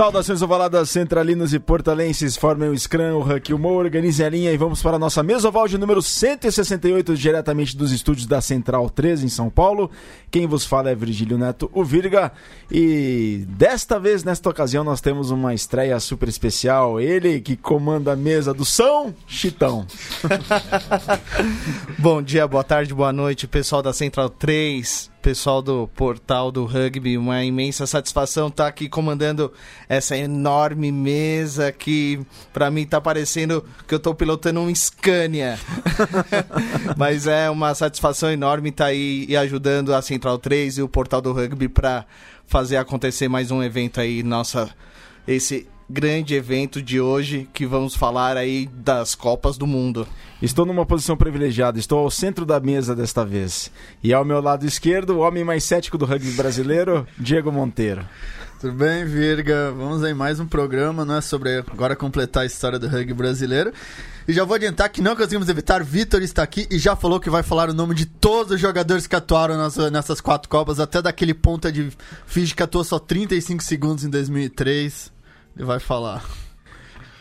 Saudações ovaladas centralinos e portalenses, formem o Scrum, o Huck, o Mo, organizem a linha e vamos para a nossa mesa oval de número 168, diretamente dos estúdios da Central 13 em São Paulo. Quem vos fala é Virgílio Neto, o Virga, e desta vez, nesta ocasião, nós temos uma estreia super especial. Ele que comanda a mesa do São Chitão. Bom dia, boa tarde, boa noite, pessoal da Central 3 pessoal do portal do rugby, uma imensa satisfação estar aqui comandando essa enorme mesa que para mim tá parecendo que eu estou pilotando um Scania. Mas é uma satisfação enorme estar aí e ajudando a Central 3 e o portal do rugby para fazer acontecer mais um evento aí, nossa esse grande evento de hoje que vamos falar aí das Copas do Mundo. Estou numa posição privilegiada, estou ao centro da mesa desta vez. E ao meu lado esquerdo, o homem mais cético do rugby brasileiro, Diego Monteiro. Tudo bem, Virga? Vamos aí mais um programa, né, sobre agora completar a história do rugby brasileiro. E já vou adiantar que não conseguimos evitar, Vitor está aqui e já falou que vai falar o nome de todos os jogadores que atuaram nessas, nessas quatro Copas, até daquele ponta de Fiji que atuou só 35 segundos em 2003. Ele vai falar.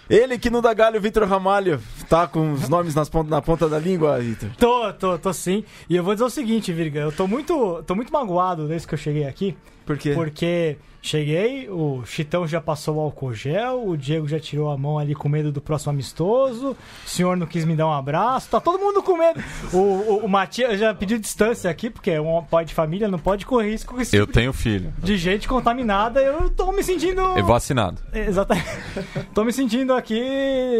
Ele que não dá galho, Vitor Ramalho. Tá com os nomes nas ponta, na ponta da língua, Vitor? Tô, tô, tô sim. E eu vou dizer o seguinte, Virga, eu tô muito, tô muito magoado desde que eu cheguei aqui. Por quê? Porque cheguei, o Chitão já passou o álcool gel, o Diego já tirou a mão ali com medo do próximo amistoso, o senhor não quis me dar um abraço, tá todo mundo com medo. O, o, o Matias já pediu distância aqui, porque é um pai de família, não pode correr risco com esse Eu tipo tenho filho. de gente contaminada. Eu tô me sentindo. E vacinado. Exatamente. tô me sentindo aqui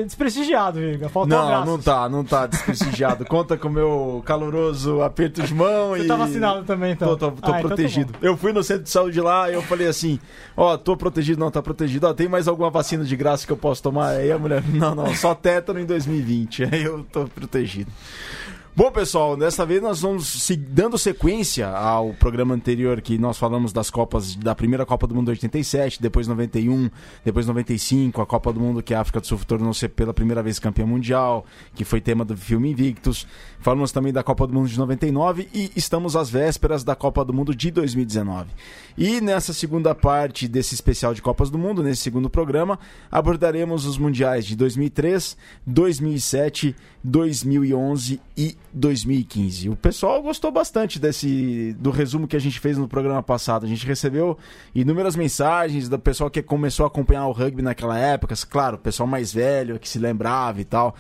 desprestigiado, Virga. Faltou Não, abraços. não tá, não tá desprestigiado. Conta com o meu caloroso aperto de mão Você e. tá vacinado também, então? Tô, tô, tô Ah, então tá protegido. bom. eu fui no centro de saúde lá e eu falei assim: Ó, tô protegido, não, tá protegido. Ó, tem mais alguma vacina de graça que eu posso tomar? Aí a mulher, não, não, só tétano em 2020. Aí eu tô protegido. Bom, pessoal, dessa vez nós vamos dando sequência ao programa anterior que nós falamos das Copas, da primeira Copa do Mundo 87, depois 91, depois 95, a Copa do Mundo que a África do Sul tornou-se pela primeira vez campeã mundial, que foi tema do filme Invictus. Falamos também da Copa do Mundo de 99 e estamos às vésperas da Copa do Mundo de 2019. E nessa segunda parte desse especial de Copas do Mundo, nesse segundo programa, abordaremos os mundiais de 2003, 2007, 2011 e 2015. O pessoal gostou bastante desse do resumo que a gente fez no programa passado. A gente recebeu inúmeras mensagens do pessoal que começou a acompanhar o rugby naquela época, claro, o pessoal mais velho que se lembrava e tal.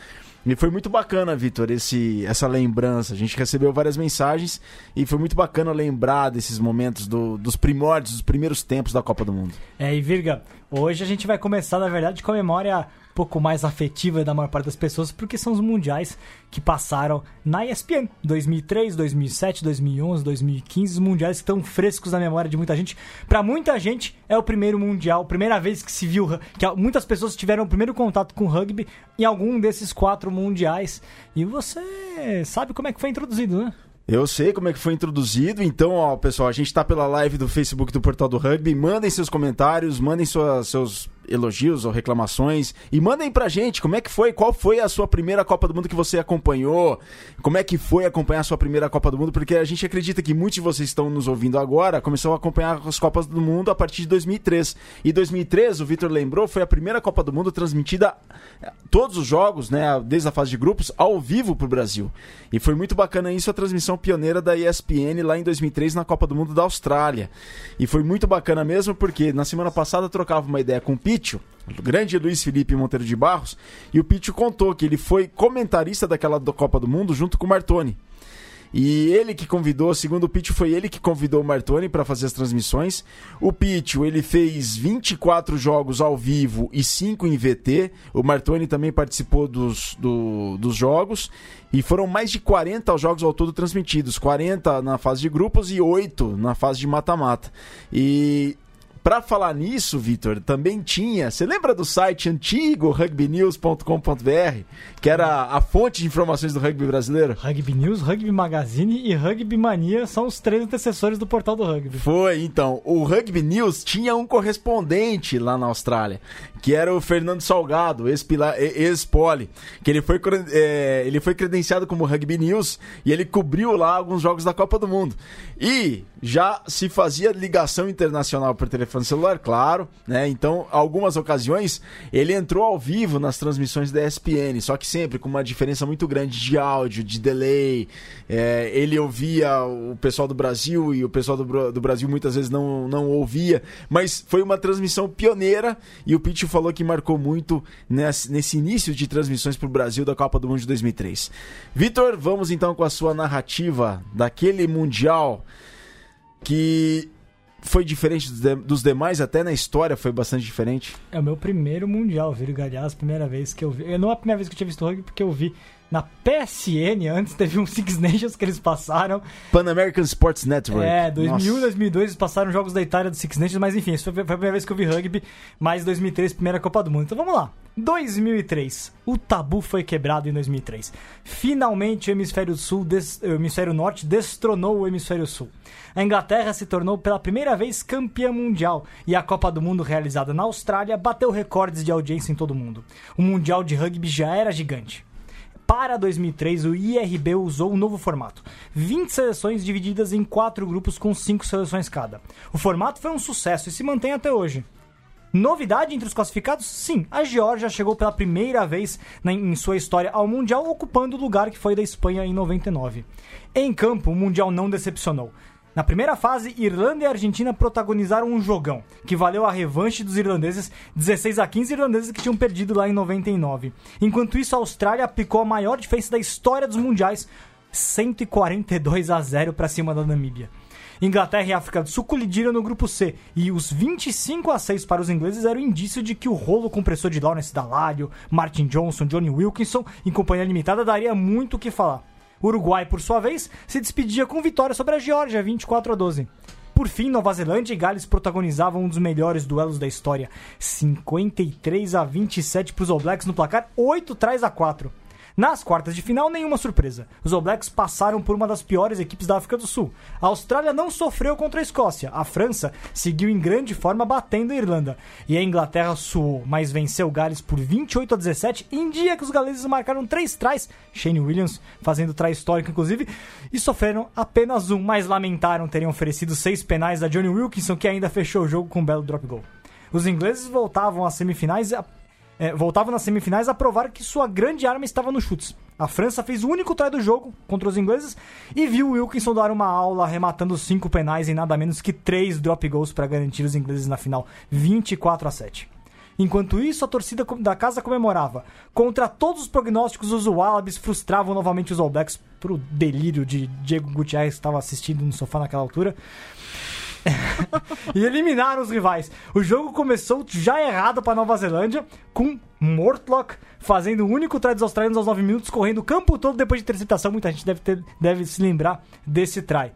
E foi muito bacana, Vitor, esse essa lembrança. A gente recebeu várias mensagens e foi muito bacana lembrar desses momentos do- dos primórdios, dos primeiros tempos da Copa do Mundo. É, e Virga, hoje a gente vai começar, na verdade, com a memória um pouco mais afetiva da maior parte das pessoas, porque são os mundiais que passaram na ESPN. 2003, 2007, 2011, 2015, os mundiais estão frescos na memória de muita gente. Pra muita gente, é o primeiro mundial, primeira vez que se viu, que muitas pessoas tiveram o primeiro contato com rugby em algum desses quatro mundiais. E você sabe como é que foi introduzido, né? Eu sei como é que foi introduzido, então, ó, pessoal, a gente tá pela live do Facebook do Portal do Rugby. Mandem seus comentários, mandem sua- seus elogios ou reclamações e mandem pra gente como é que foi, qual foi a sua primeira Copa do Mundo que você acompanhou, como é que foi acompanhar a sua primeira Copa do Mundo, porque a gente acredita que muitos de vocês estão nos ouvindo agora, começou a acompanhar as Copas do Mundo a partir de 2003. E 2003, o Vitor lembrou, foi a primeira Copa do Mundo transmitida eh, todos os jogos, né, desde a fase de grupos, ao vivo pro Brasil. E foi muito bacana isso, a transmissão pioneira da ESPN lá em 2003 na Copa do Mundo da Austrália. E foi muito bacana mesmo porque na semana passada eu trocava uma ideia com o Pítio, o grande Luiz Felipe Monteiro de Barros, e o Pítio contou que ele foi comentarista daquela Copa do Mundo junto com o Martoni. E ele que convidou, segundo o Pitio, foi ele que convidou o Martoni para fazer as transmissões. O Pitio, ele fez 24 jogos ao vivo e 5 em VT. O Martoni também participou dos, do- dos jogos. E foram mais de 40 jogos ao todo transmitidos. 40 na fase de grupos e 8 na fase de mata-mata. E Pra falar nisso, Vitor, também tinha. Você lembra do site antigo rugbynews.com.br, que era a fonte de informações do rugby brasileiro? Rugby News, Rugby Magazine e Rugby Mania são os três antecessores do portal do rugby. Foi, então. O Rugby News tinha um correspondente lá na Austrália, que era o Fernando Salgado, ex-poli, que ele foi, é, ele foi credenciado como Rugby News e ele cobriu lá alguns jogos da Copa do Mundo. E já se fazia ligação internacional por telefone telefone celular, claro, né? Então, algumas ocasiões, ele entrou ao vivo nas transmissões da ESPN, só que sempre com uma diferença muito grande de áudio, de delay. É, ele ouvia o pessoal do Brasil e o pessoal do, do Brasil muitas vezes não, não ouvia, mas foi uma transmissão pioneira e o Pitch falou que marcou muito nesse, nesse início de transmissões para o Brasil da Copa do Mundo de 2003. Vitor, vamos então com a sua narrativa daquele Mundial que foi diferente dos, de, dos, demais, até na história foi bastante diferente. É o meu primeiro mundial, Virgo. Aliás, primeira vez que eu vi. Não é a primeira vez que eu tinha visto rugby, porque eu vi na PSN, antes teve um Six Nations que eles passaram. Pan American Sports Network. É, 2001 e 2002 eles passaram jogos da Itália do Six Nations, mas enfim, isso foi a primeira vez que eu vi rugby, mais 2003, primeira Copa do Mundo. Então vamos lá. 2003. O tabu foi quebrado em 2003. Finalmente o hemisfério sul, des... o hemisfério norte destronou o hemisfério sul. A Inglaterra se tornou pela primeira vez campeã mundial e a Copa do Mundo realizada na Austrália bateu recordes de audiência em todo o mundo. O mundial de rugby já era gigante. Para 2003, o IRB usou um novo formato: 20 seleções divididas em quatro grupos com 5 seleções cada. O formato foi um sucesso e se mantém até hoje. Novidade entre os classificados? Sim, a Geórgia chegou pela primeira vez em sua história ao Mundial, ocupando o lugar que foi da Espanha em 99. Em campo, o Mundial não decepcionou. Na primeira fase, Irlanda e Argentina protagonizaram um jogão, que valeu a revanche dos irlandeses, 16 a 15 irlandeses que tinham perdido lá em 99. Enquanto isso, a Austrália aplicou a maior defesa da história dos mundiais, 142 a 0 para cima da Namíbia. Inglaterra e África do Sul colidiram no grupo C, e os 25 a 6 para os ingleses eram indício de que o rolo compressor de Lawrence Dallario, Martin Johnson, Johnny Wilkinson em companhia limitada daria muito o que falar. O Uruguai, por sua vez, se despedia com vitória sobre a Geórgia, 24 a 12. Por fim, Nova Zelândia e Gales protagonizavam um dos melhores duelos da história, 53 a 27 para os All Blacks no placar, 8 trás a 4. Nas quartas de final, nenhuma surpresa. Os All Blacks passaram por uma das piores equipes da África do Sul. A Austrália não sofreu contra a Escócia. A França seguiu em grande forma batendo a Irlanda. E a Inglaterra suou, mas venceu Gales por 28 a 17 em dia que os galeses marcaram três trás, Shane Williams fazendo trai histórico inclusive, e sofreram apenas um, mas lamentaram terem oferecido seis penais a Johnny Wilkinson, que ainda fechou o jogo com um belo drop goal. Os ingleses voltavam às semifinais é, voltava nas semifinais a provar que sua grande arma estava nos chutes. A França fez o único try do jogo contra os ingleses e viu Wilkinson dar uma aula arrematando cinco penais em nada menos que três drop goals para garantir os ingleses na final, 24 a 7. Enquanto isso, a torcida da casa comemorava. Contra todos os prognósticos, os Wallabies frustravam novamente os All Blacks pro delírio de Diego Gutierrez que estava assistindo no sofá naquela altura. e eliminaram os rivais. O jogo começou já errado para Nova Zelândia, com Mortlock fazendo o único try dos australianos aos 9 minutos, correndo o campo todo depois de interceptação. Muita gente deve, ter, deve se lembrar desse try.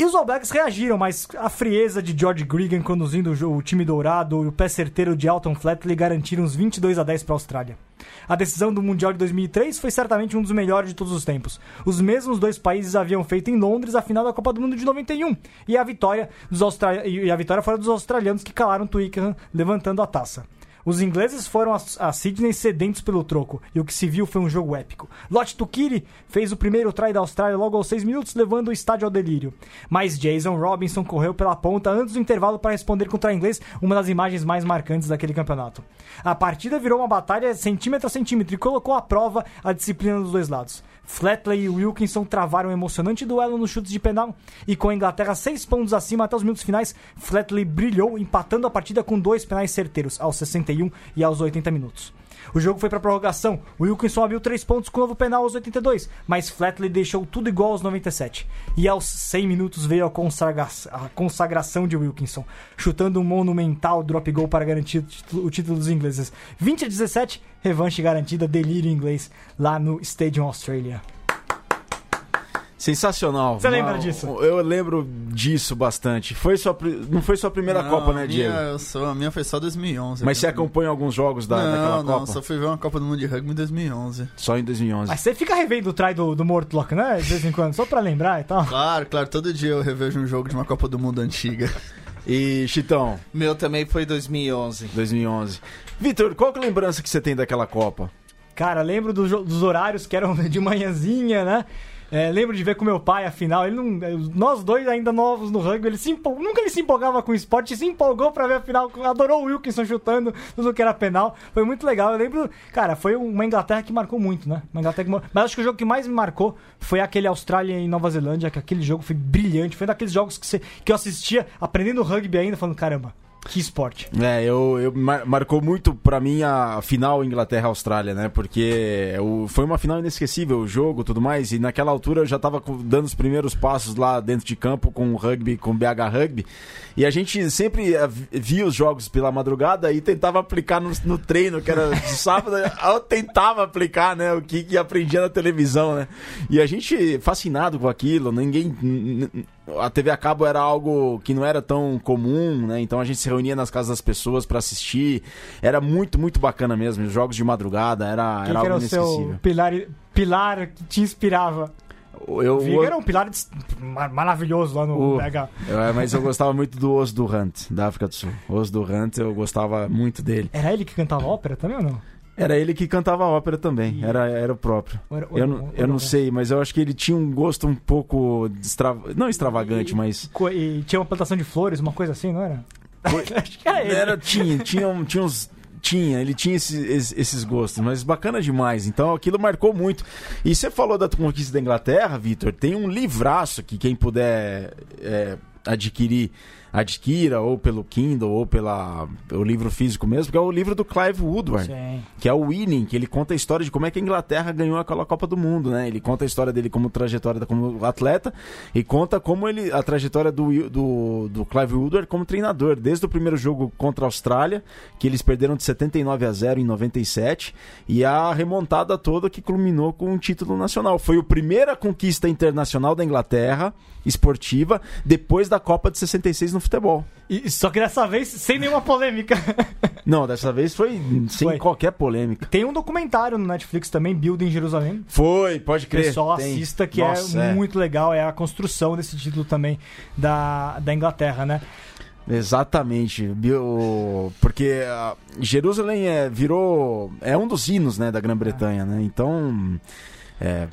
E os All Blacks reagiram, mas a frieza de George Gregan conduzindo o time dourado e o pé certeiro de Alton Flatley garantiram uns 22 a 10 para a Austrália. A decisão do Mundial de 2003 foi certamente um dos melhores de todos os tempos. Os mesmos dois países haviam feito em Londres a final da Copa do Mundo de 91 e a vitória, dos Austra... e a vitória fora dos australianos que calaram Twickenham levantando a taça. Os ingleses foram a, Sydney sedentos pelo troco, e o que se viu foi um jogo épico. Lot Tukiri fez o primeiro try da Austrália logo aos 6 minutos, levando o estádio ao delírio. Mas Jason Robinson correu pela ponta antes do intervalo para responder try inglês, uma das imagens mais marcantes daquele campeonato. A partida virou uma batalha centímetro a centímetro e colocou à prova a disciplina dos dois lados. Flatley e Wilkinson travaram um emocionante duelo nos chutes de penal e com a Inglaterra seis pontos acima até os minutos finais, Flatley brilhou empatando a partida com dois penais certeiros aos 61 e aos 80 minutos. O jogo foi para prorrogação. Wilkinson abriu 3 pontos com o novo penal aos 82, mas Flatley deixou tudo igual aos 97. E aos 100 minutos veio a, consagra a consagração de Wilkinson, chutando um monumental drop goal para garantir o título dos ingleses. 20 a 17, revanche garantida, delírio inglês lá no Stadium Australia. Sensacional. Você lembra disso? Eu lembro disso bastante. Foi sua, não foi sua primeira não, Copa, né, minha, Diego? Eu sou, a minha foi só 2011. Mas você acompanha alguns jogos da, não, daquela não, Copa? Não, só fui ver uma Copa do Mundo de Rugby em 2011. Só em 2011. Mas você fica revendo o try do, do Mortlock, né? De vez em quando, só pra lembrar e tal. Claro, claro. Todo dia eu revejo um jogo de uma Copa do Mundo antiga. E, Chitão? Meu também foi 2011. 2011. Vitor, qual que é a lembrança que você tem daquela Copa? Cara, lembro do, dos horários que eram de manhãzinha, né? É, lembro de ver com meu pai a final. Ele não, nós dois ainda novos no rugby, ele se empol... nunca ele se empolgava com o esporte, se empolgou pra ver a final, adorou o Wilkinson chutando tudo que era penal. Foi muito legal. Eu lembro, cara, foi uma Inglaterra que marcou muito, né? Uma Inglaterra que... Mas acho que o jogo que mais me marcou foi aquele Austrália e Nova Zelândia, que aquele jogo foi brilhante. Foi daqueles jogos que, você... que eu assistia aprendendo rugby ainda, falando, caramba, que esporte. É, eu, eu mar, marcou muito para mim a final Inglaterra-Austrália, né? Porque eu, foi uma final inesquecível, o jogo tudo mais. E naquela altura eu já tava dando os primeiros passos lá dentro de campo com o rugby, com o BH Rugby. E a gente sempre eh, via os jogos pela madrugada e tentava aplicar no, no treino, que era de sábado. eu tentava aplicar, né? O que, que aprendia na televisão, né? E a gente fascinado com aquilo, ninguém a TV a cabo era algo que não era tão comum, né? Então a gente se reunia nas casas das pessoas para assistir. Era muito, muito bacana mesmo. Os jogos de madrugada era, Quem era que era algo o seu inesquecível. pilar, pilar que te inspirava? Eu, O Viga era um pilar de- mar- maravilhoso lá no O- BH. É, mas eu gostava muito do Os do Hunt, da África do Sul. Os do Hunt, eu gostava muito dele. Era ele que cantava ópera também ou não? Era ele que cantava ópera também, E- era, era o próprio. Era- Eu não, eu não sei, mas eu acho que ele tinha um gosto um pouco. Extra... Não extravagante, E- mas. E tinha uma plantação de flores, uma coisa assim, não era? Acho que era ele. Era, tinha, tinha, tinha uns. Tinha, ele tinha esses, esses- gostos, mas bacana demais. Então aquilo marcou muito. E você falou da conquista da Inglaterra, Vitor. Tem um livraço que quem puder é, adquirir, adquira, ou pelo Kindle, ou pela, pelo livro físico mesmo, que é o livro do Clive Woodward. Sim. que é o Winning, que ele conta a história de como é que a Inglaterra ganhou aquela Copa do Mundo, né? Ele conta a história dele como trajetória como atleta e conta como ele a trajetória do, do, do Clive Woodward como treinador, desde o primeiro jogo contra a Austrália, que eles perderam de 79 a 0 em 97, e a remontada toda que culminou com um título nacional. Foi a primeira conquista internacional da Inglaterra esportiva depois da Copa de 66 no futebol. E, só que dessa vez sem nenhuma polêmica. Não, dessa vez foi sem Foi. qualquer polêmica. Tem um documentário no Netflix também, Build em Jerusalém. Foi, pode O crer. pessoal tem. assista, que Nossa, é, é. muito legal. É a construção desse título também da, da Inglaterra, né? Exatamente, porque ah, Jerusalém é, virou é um dos hinos né, da Grã-Bretanha, né? Então, é,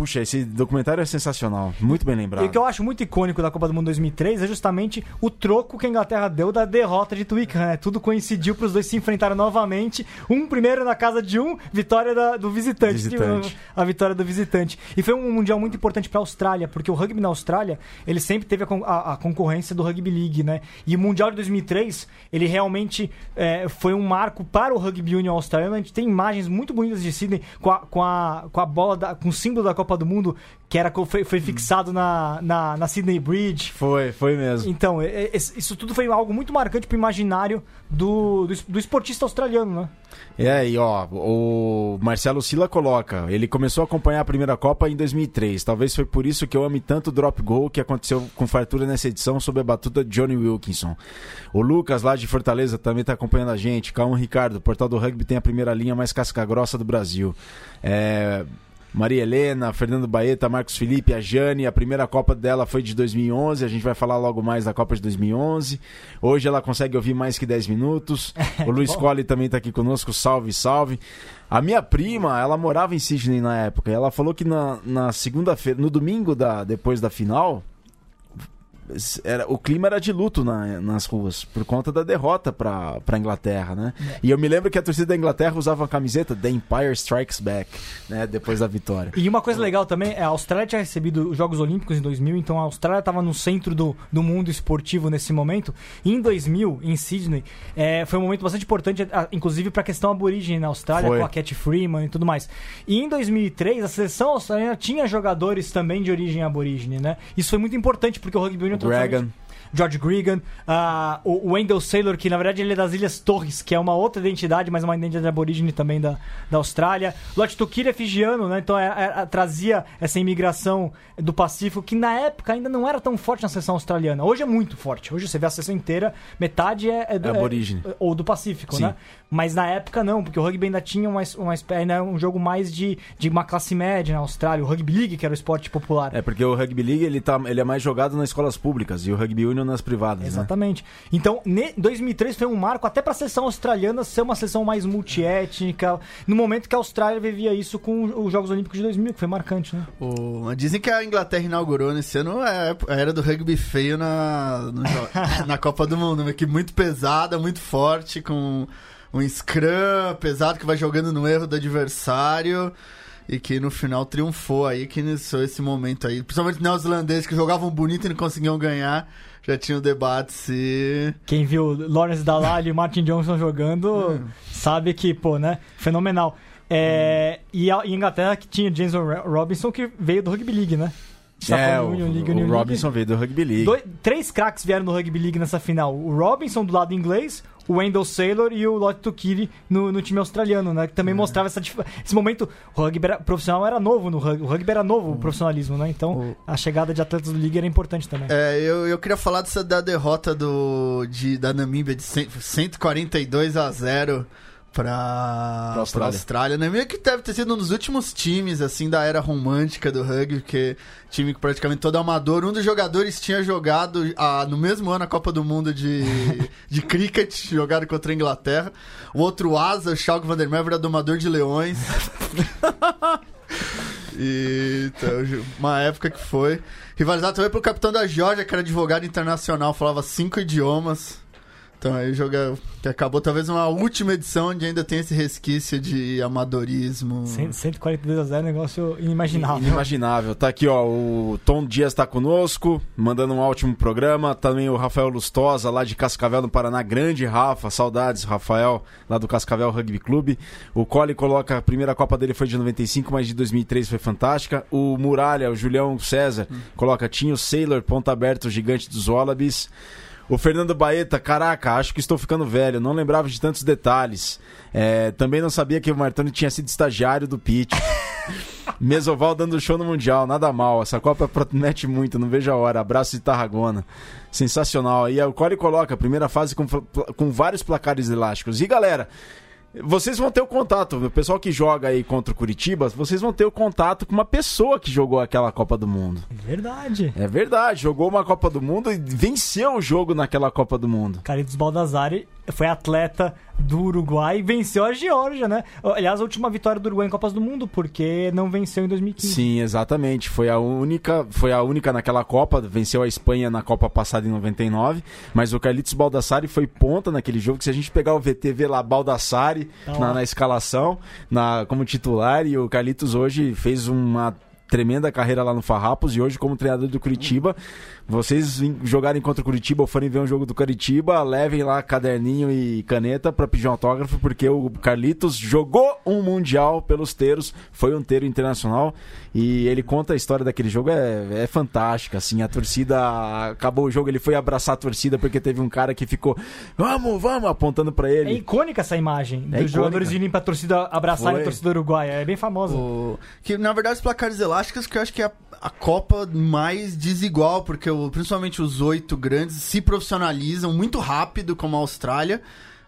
puxa, esse documentário é sensacional, muito bem E lembrado. o que eu acho muito icônico da Copa do Mundo 2003 é justamente o troco que a Inglaterra deu da derrota de Twickenham, né? Tudo coincidiu para os dois se enfrentarem novamente. Um primeiro na casa de um, vitória da- do visitante. Visitante. A vitória do visitante. E foi um mundial muito importante para a Austrália, porque o rugby na Austrália, ele sempre teve a, a- a concorrência do Rugby League, né? E o mundial de 2003, ele realmente é, foi um marco para o Rugby Union australiano. A gente tem imagens muito bonitas de Sydney com a, com a, com a bola, da- com o símbolo da Copa do Mundo, que era, foi, foi fixado na, na, na Sydney Bridge. Foi, foi mesmo. Então, é- é- isso tudo foi algo muito marcante pro imaginário do, do, do esportista australiano, né? É, e ó, o Marcelo Sila coloca, ele começou a acompanhar a primeira Copa em 2003. Talvez foi por isso que eu ame tanto o drop goal que aconteceu com fartura nessa edição sob a batuta de Johnny Wilkinson. O Lucas, lá de Fortaleza, também tá acompanhando a gente. Calma, Ricardo, o Portal do Rugby tem a primeira linha mais casca-grossa do Brasil. É... Maria Helena, Fernando Baeta, Marcos Felipe, a Jane, a primeira Copa dela foi de 2011, a gente vai falar logo mais da Copa de 2011. Hoje ela consegue ouvir mais que 10 minutos. O Luiz. Colli também tá aqui conosco, salve, salve. A minha prima, ela morava em Sydney na época, ela falou que na, na segunda-feira, no domingo da, depois da final, era, o clima era de luto na- nas ruas, por conta da derrota pra, pra Inglaterra, né? E eu me lembro que a torcida da Inglaterra usava a camiseta The Empire Strikes Back, né? Depois da vitória. E uma coisa legal também é a Austrália tinha recebido os Jogos Olímpicos em 2000, então a Austrália estava no centro do, do mundo esportivo nesse momento. E em 2000, em Sydney, é, foi um momento bastante importante, a- inclusive para a questão aborígene na Austrália, Foi. com a Cat Freeman e tudo mais. E em 2003, a seleção australiana tinha jogadores também de origem aborígene, né? Isso foi muito importante porque o rugby union Dragon. George Gregan, ah, o Wendell Saylor, que na verdade ele é das Ilhas Torres, que é uma outra identidade, mas uma identidade aborígene também da, da Austrália. Lot Tukir é fijiano, né? Então é- é- trazia essa imigração do Pacífico, que na época ainda não era tão forte na seção australiana. Hoje é muito forte. Hoje você vê a seção inteira, metade é, do, É aborígene. é- ou do Pacífico, Sim. né? Mas na época não, porque o rugby ainda tinha uma, uma, ainda é um jogo mais de, de uma classe média na Austrália. O Rugby League, que era o esporte popular. É porque o Rugby League ele, tá, ele é mais jogado nas escolas públicas e o Rugby Union nas privadas, né? Exatamente. Então, ne- 2003 foi um marco até para a seleção australiana ser uma seleção mais multiétnica, no momento que a Austrália vivia isso com os Jogos Olímpicos de 2000, que foi marcante, né? O- dizem que a Inglaterra inaugurou nesse ano a era do rugby feio na, no na Copa do Mundo. Uma equipe muito pesada, muito forte, com um scrum pesado que vai jogando no erro do adversário. E que no final triunfou aí, que iniciou esse momento aí. Principalmente neozelandeses que jogavam bonito e não conseguiam ganhar. Já tinha o debate se. Quem viu Lawrence Dalali e Martin Johnson jogando sabe que, pô, né? Fenomenal. É, e a e a Inglaterra que tinha James Ro- Robinson que veio do Rugby League, né? É, o, Union League, o Union League. Robinson veio do Rugby League. Dois- três craques vieram do Rugby League nessa final. O Robinson do lado inglês, o Wendell Saylor e o Lotto Tukiri no, no time australiano, né? Que também mostrava essa esse momento. O rugby era- profissional era novo no rugby. O rugby era novo, o profissionalismo, né? Então a chegada de atletas do League era importante também. É, eu, eu queria falar dessa da derrota do, de, da Namíbia de 100 142 a 0 pra, pra Austrália. Austrália. Namíbia que deve ter sido um dos últimos times, assim, da era romântica do rugby, porque time que praticamente todo amador. Um dos jogadores tinha jogado ah, no mesmo ano a Copa do Mundo de, de cricket, jogado contra a Inglaterra. O outro asa, o Schalke van der Merwe, era domador de leões. E, então, uma época que foi. Rivalizado também pelo capitão da Georgia, que era advogado internacional, falava cinco idiomas. Então aí joga. Que acabou talvez uma última edição onde ainda tem esse resquício de amadorismo. Cento- 142 a 0 negócio inimaginável. Inimaginável. Tá aqui, ó. O Tom Dias tá conosco, mandando um ótimo programa. Também o Rafael Lustosa, lá de Cascavel, no Paraná. Grande Rafa, saudades, Rafael, lá do Cascavel Rugby Clube. O Cole coloca a primeira Copa dele foi de 95, mas de 2003 foi fantástica. O Muralha, o Julião César, coloca Tinho Sailor, ponta aberto, gigante dos Wallabies. O Fernando Baeta, caraca, acho que estou ficando velho, não lembrava de tantos detalhes. É, também não sabia que o Martoni tinha sido estagiário do Pitch. Mesoval dando show no Mundial, nada mal. Essa Copa promete muito, não vejo a hora. Abraço de Tarragona. Sensacional. E o Core coloca, primeira fase com, com vários placares elásticos. E galera, vocês vão ter o contato, o pessoal que joga aí contra o Curitiba, vocês vão ter o contato com uma pessoa que jogou aquela Copa do Mundo. Verdade. É verdade, jogou uma Copa do Mundo e venceu o jogo naquela Copa do Mundo. Carlitos Baldassari foi atleta do Uruguai e venceu a Geórgia, né? Aliás, a última vitória do Uruguai em Copas do Mundo, porque não venceu em 2015. Sim, exatamente. Foi a única, foi a única naquela Copa, venceu a Espanha na Copa passada em 99, mas o Carlitos Baldassari foi ponta naquele jogo, que se a gente pegar o VTV lá Baldassari Tá na, na escalação, na como titular e o Carlitos hoje fez uma tremenda carreira lá no Farrapos e hoje como treinador do Curitiba. Vocês jogarem contra o Curitiba ou forem ver um jogo do Curitiba, levem lá caderninho e caneta pra pedir um autógrafo, porque o Carlitos jogou um Mundial pelos Teiros, foi um Teiro internacional e ele conta a história daquele jogo, é, é fantástica, assim, a torcida, acabou o jogo, ele foi abraçar a torcida porque teve um cara que ficou, vamos, vamos, apontando pra É ele. icônica essa imagem É dos jogadores irem pra torcida abraçarem Foi. a torcida uruguaia. É bem famosa. O- Que na verdade os placares elásticos que eu acho que é a, a Copa mais desigual, porque o- principalmente os oito grandes se profissionalizam muito rápido, como a Austrália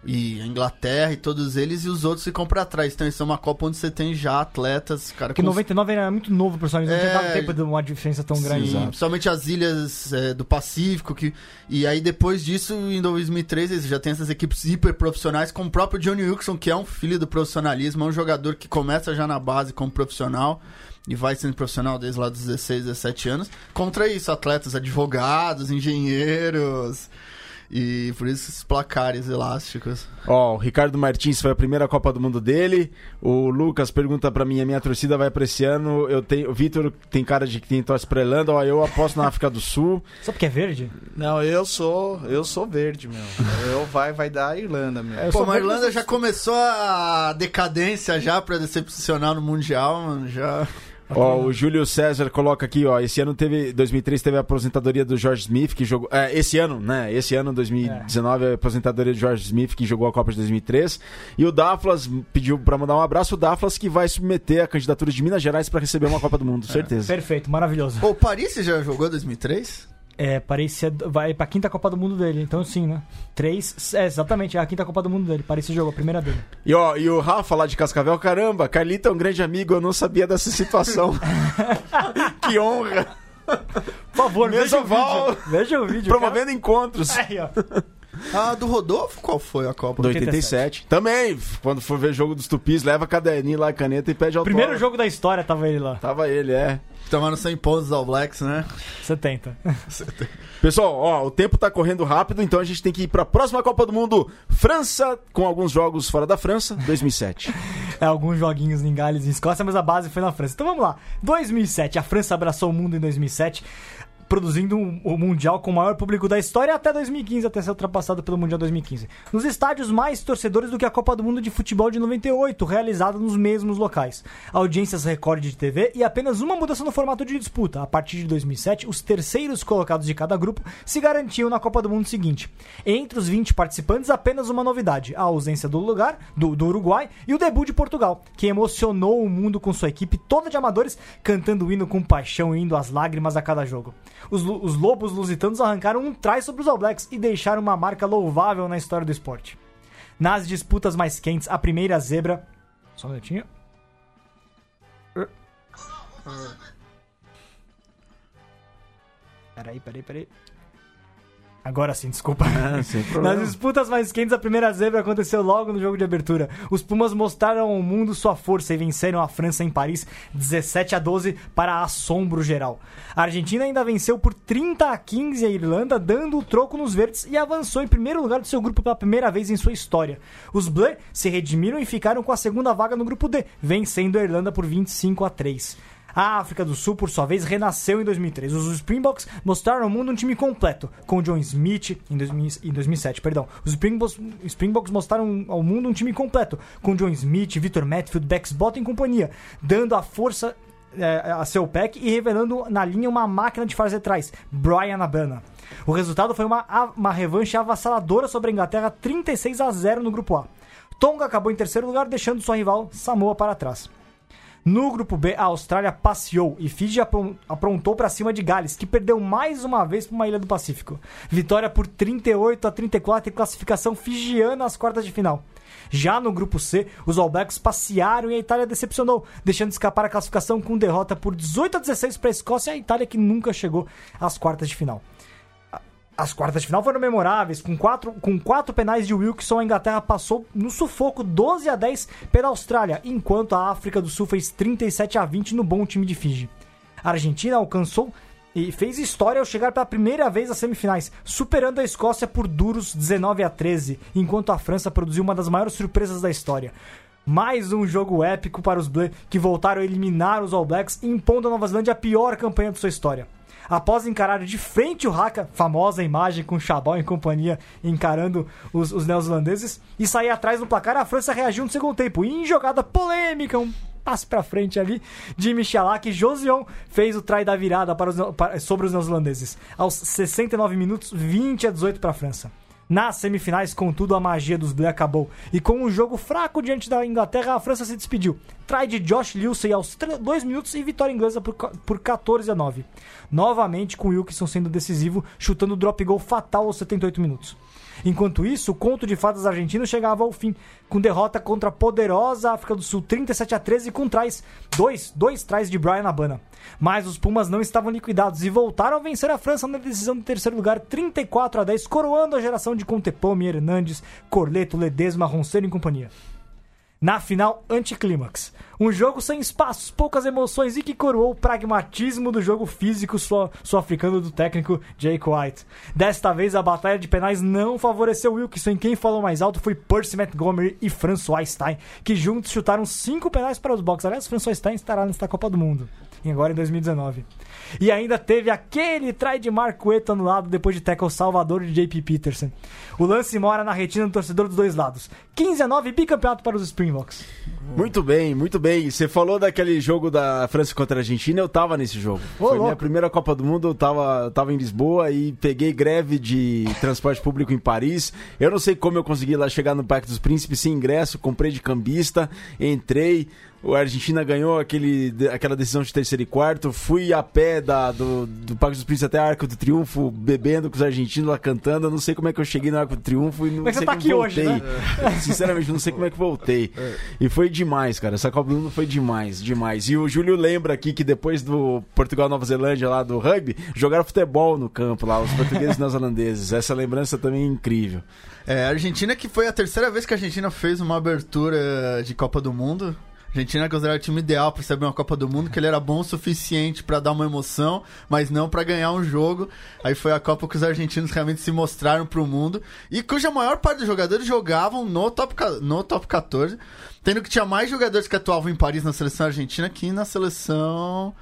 e a Inglaterra e todos eles, e os outros ficam pra trás. Então isso é uma Copa onde você tem já atletas, cara, Porque com 99 era muito novo, pessoal. Não tinha É, dado tempo de uma diferença tão grande. Sim, principalmente as ilhas é, do Pacífico. Que, e aí, depois disso, em 2003, eles já tem essas equipes hiper profissionais, como o próprio Johnny Wilson, que é um filho do profissionalismo, é um jogador que começa já na base como profissional e vai sendo profissional desde lá dos 16, 17 anos. Contra isso, atletas, advogados, engenheiros. E por isso esses placares elásticos. Ó, o Ricardo Martins foi a primeira Copa do Mundo dele. O Lucas pergunta pra mim, a minha torcida vai pra esse ano. Eu tenho, o Vitor tem cara de que tem torce pra Irlanda. Ó, eu aposto na África do Sul. Só porque é verde? Não, eu sou, eu sou verde, meu. Eu vai, vai dar a Irlanda, meu. É, Eu Pô, mas a Irlanda já começou a decadência já pra decepcionar no Mundial, mano. Já. Ó, o Júlio César coloca aqui, ó, esse ano teve, 2003 teve a aposentadoria do George Smith, que jogou, é, esse ano, né, esse ano, 2019, a aposentadoria do George Smith, que jogou a Copa de 2003, e o Daflas pediu pra mandar um abraço, o Daflas que vai submeter a candidatura de Minas Gerais pra receber uma Copa do Mundo, certeza. Perfeito, maravilhoso. Ô, o Paris você já jogou 2003? É, é- vai pra quinta Copa do Mundo dele. Então, sim, né? Três. É, exatamente, é a quinta Copa do Mundo dele. Paris jogou a primeira dele. E ó, e o Rafa lá de Cascavel, caramba, Carlito é um grande amigo, eu não sabia dessa situação. que honra. Por favor, veja o vídeo. Veja o vídeo. Promovendo encontros. cara. Aí, ó. Ah, do Rodolfo, qual foi a Copa? Do 87. Também, quando for ver jogo dos tupis, leva caderninho lá, caneta e pede autógrafo. Primeiro jogo da história tava ele lá. Tava ele, é. Tomaram 100 pontos ao Blacks, né? 70. Pessoal, ó, o tempo tá correndo rápido, então a gente tem que ir pra próxima Copa do Mundo. França, com alguns jogos fora da França, 2007. É, alguns joguinhos em Gales e Escócia, mas a base foi na França. Então vamos lá. 2007, a França abraçou o mundo em 2007, produzindo o Mundial com o maior público da história até 2015, até ser ultrapassado pelo Mundial 2015. Nos estádios mais torcedores do que a Copa do Mundo de Futebol de 98, realizada nos mesmos locais. Audiências recorde de TV e apenas uma mudança no formato de disputa. A partir de 2007, os terceiros colocados de cada grupo se garantiam na Copa do Mundo seguinte. Entre os 20 participantes, apenas uma novidade: a ausência do lugar do, do Uruguai e o debut de Portugal, que emocionou o mundo com sua equipe toda de amadores cantando o hino com paixão e indo às lágrimas a cada jogo. Os, os lobos lusitanos arrancaram um try sobre os All Blacks e deixaram uma marca louvável na história do esporte. Nas disputas mais quentes, a primeira zebra. Só um minutinho. Peraí, peraí, peraí. Agora sim, desculpa. Ah, Nas disputas mais quentes, a primeira zebra aconteceu logo no jogo de abertura. Os Pumas mostraram ao mundo sua força e venceram a França em Paris 17 a 12 para assombro geral. A Argentina ainda venceu por 30 a 15 a Irlanda, dando o troco nos verdes e avançou em primeiro lugar do seu grupo pela primeira vez em sua história. Os Bleu se redimiram e ficaram com a segunda vaga no grupo D, vencendo a Irlanda por 25 a 3. A África do Sul, por sua vez, renasceu em 2003. Os Springboks mostraram ao mundo um time completo, com John Smith em, 2000 em 2007, perdão. Os Springboks, Springboks mostraram ao mundo um time completo, com John Smith, Victor Matfield, Bex Bottom e companhia, dando a força é, a seu pack e revelando na linha uma máquina de fazer trás, Brian Abana. O resultado foi uma, uma revanche avassaladora sobre a Inglaterra, 36 a 0 no grupo A. Tonga acabou em terceiro lugar, deixando sua rival Samoa para trás. No grupo B, a Austrália passeou e Fiji apron- aprontou para cima de Gales, que perdeu mais uma vez para uma ilha do Pacífico. Vitória por 38 a 34 e classificação fijiana às quartas de final. Já no grupo C, os All Blacks passearam e a Itália decepcionou, deixando escapar a classificação com derrota por 18 a 16 para a Escócia e a Itália que nunca chegou às quartas de final. As quartas de final foram memoráveis, com quatro, com quatro penais de Wilson, a Inglaterra passou no sufoco 12 a 10 pela Austrália, enquanto a África do Sul fez 37 a 20 no bom time de Fiji. A Argentina alcançou e fez história ao chegar pela primeira vez às semifinais, superando a Escócia por duros 19 a 13, enquanto a França produziu uma das maiores surpresas da história. Mais um jogo épico para os Bleu, que voltaram a eliminar os All Blacks, impondo a Nova Zelândia a pior campanha de sua história. Após encarar de frente o Haka, famosa imagem com Chabal em companhia encarando os, os neozelandeses, e sair atrás no placar, a França reagiu no segundo tempo. Em jogada polêmica, um passe pra frente ali de Michalak, Josion fez o try da virada para os para- sobre os neozelandeses. Aos 69 minutos, 20 a 18 para a França. Nas semifinais, contudo, a magia dos Bleu acabou. E com um jogo fraco diante da Inglaterra, a França se despediu. Try de Josh Lewsey aos 2 minutos e vitória inglesa por, por 14 a 9. Novamente com Wilkinson sendo decisivo, chutando o drop goal fatal aos 78 minutos. Enquanto isso, o conto de fadas argentino chegava ao fim, com derrota contra a poderosa África do Sul 37 a 13 com trás, dois, dois trás de Brian Abana. Mas os Pumas não estavam liquidados e voltaram a vencer a França na decisão do terceiro lugar 34 a 10, coroando a geração de Contepome, Hernandes, Corleto, Ledesma, Ronceiro e companhia. Na final, anticlímax. Um jogo sem espaços, poucas emoções e que coroou o pragmatismo do jogo físico sul- sul-africano do técnico Jake White. Desta vez, a batalha de penais não favoreceu Wilkinson. Quem falou mais alto foi Percy Montgomery e François Stein, que juntos chutaram cinco penais para os boxes. Aliás, François Stein estará nesta Copa do Mundo. E agora em 2019. E ainda teve aquele try de Marcueto anulado depois de tackle salvador de JP Peterson. O lance mora na retina do torcedor dos dois lados. 15 a 9 bicampeonato para os Springboks. Muito bem, muito bem. Você falou daquele jogo da França contra a Argentina, eu tava nesse jogo. Ô, Foi minha louco. primeira Copa do Mundo, eu tava, tava em Lisboa e peguei greve de transporte público em Paris. Eu não sei como eu consegui lá chegar no Parque dos Príncipes sem ingresso, comprei de cambista, entrei. a Argentina ganhou aquele, aquela decisão de terceiro e quarto. Fui a pé da, do, do Parque dos Príncipes até a Arco do Triunfo, bebendo com os argentinos lá cantando. Eu não sei como é que eu cheguei no Arco do Triunfo e não Mas sei você tá como aqui voltei. hoje, né? Sinceramente, não sei como é que voltei. E foi demais, cara. Essa Copa do Mundo foi demais, demais. E o Júlio lembra aqui que depois do Portugal-Nova Zelândia lá do rugby, jogaram futebol no campo lá, os portugueses e neozelandeses. Essa lembrança também é incrível. É, a Argentina que foi a terceira vez que a Argentina fez uma abertura de Copa do Mundo. Argentina é considerada o time ideal para receber uma Copa do Mundo, que ele era bom o suficiente para dar uma emoção, mas não para ganhar um jogo. Aí foi a Copa que os argentinos realmente se mostraram para o mundo e cuja maior parte dos jogadores jogavam no top, no top 14, tendo que tinha mais jogadores que atuavam em Paris na seleção argentina que na seleção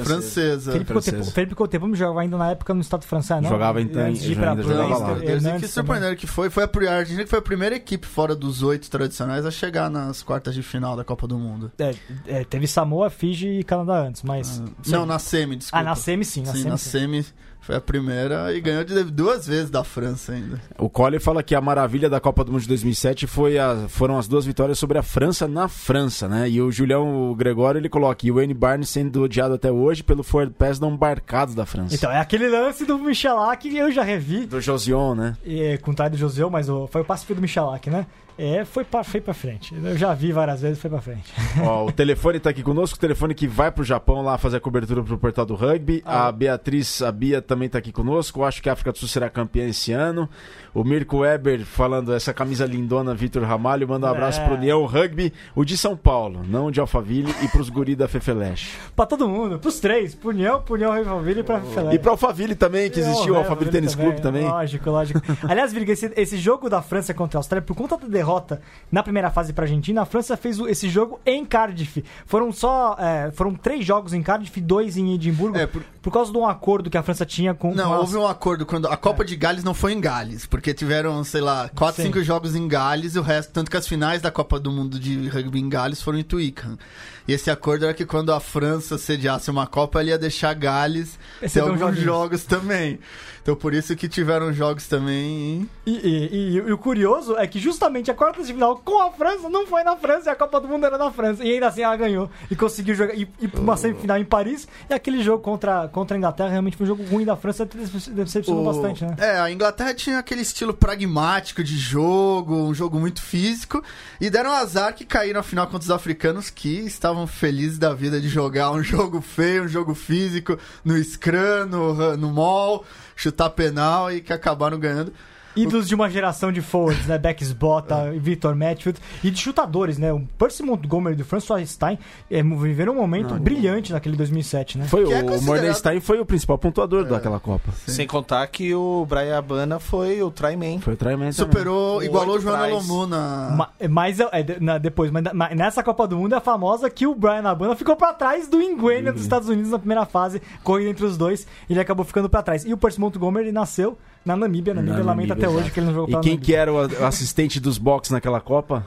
francesa. Felipe. Coutinho, Felipe Coutinho jogava ainda na época no estado francês, não? Jogava em- Antes de ir pra Hernandes que surpreenderam que foi, foi a, a Argentina que foi a primeira equipe fora dos oito tradicionais a chegar nas quartas de final da Copa do Mundo. É, é, teve Samoa, Fiji e Canadá antes, mas... Não, na semi, desculpa. Ah, na semi sim, na Sim, semi na sim. semi foi a primeira e ganhou de duas vezes da França ainda. O Colli fala que a maravilha da Copa do Mundo de 2007 foi a- foram as duas vitórias sobre a França na França, né? E o Julião o Gregório ele coloca: e o Wayne Barnes sendo odiado até hoje pelo forward pass não embarcado da França. Então, é aquele lance do Michelak que eu já revi. Do Josion, né? é, com o do Joseu, mas o- foi o passe do Michelak, né? É, foi pra, foi pra frente. Eu já vi várias vezes, foi pra frente. Ó, o telefone tá aqui conosco, o telefone que vai pro Japão lá fazer a cobertura pro portal do rugby. Ah. A Beatriz, a Bia também tá aqui conosco. Eu acho que a África do Sul será campeã esse ano. O Mirko Weber falando essa camisa lindona, Vitor Ramalho, manda um abraço É. pro União Rugby, o de São Paulo, não o de Alphaville, e pros guri da Fefeleche. pra todo mundo, pros três, pro União, pro União Rivalville e pra Felé. E pro Alphaville também, que existiu, o Alphaville Tênis Clube também. Lógico, lógico. Aliás, Virga, esse, esse jogo da França contra a Austrália, por conta da derrota na primeira fase pra Argentina, a França fez o- esse jogo em Cardiff. Foram só. é, foram três jogos em Cardiff, dois em Edimburgo, É, por... por- causa de um acordo que a França tinha com. Não, com a- houve um acordo quando a Copa de Gales não foi em Gales, porque tiveram, sei lá, 4, Sim. 5 jogos em Gales e o resto, tanto que as finais da Copa do Mundo de rugby em Gales foram em Twickenham. E esse acordo era que quando a França sediasse uma Copa, ele ia deixar Gales ter Receber uns alguns jogos também. Então por isso que tiveram jogos também. E, e- e- e o curioso é que justamente a quarta de final com a França não foi na França e a Copa do Mundo era na França. E ainda assim ela ganhou e conseguiu jogar e uma semifinal em Paris. E aquele jogo contra, contra a Inglaterra realmente foi um jogo ruim da França, decepcionou O- bastante, né? É, a Inglaterra tinha aquele estilo pragmático de jogo, um jogo muito físico, e deram azar que caíram na final contra os africanos que estavam felizes da vida de jogar um jogo feio, um jogo físico, no scrum, no, no mall, chutar penal e que acabaram ganhando. Ídolos de uma geração de forwards, né? Bex Bota, Victor Matfield e de chutadores, né? O Percy Montgomery do François Stein é, viveram um momento brilhante naquele 2007, né? Foi Que é o considerado- Mornenstein foi o principal pontuador daquela Copa. Sem contar que o Brian Abana foi o tryman. Foi o Traiman Superou, Com igualou o Joana. Lomu na... Ma- Mas é, de- na- depois, mas, nessa Copa do Mundo é famosa que o Brian Abana ficou pra trás do Nguyen dos Estados Unidos na primeira fase, corrida entre os dois, ele acabou ficando pra trás. E o Percy Montgomery nasceu na Namíbia, a Namíbia Na lamenta Namíbia, até hoje que ele não jogou E quem que era o assistente dos box naquela Copa?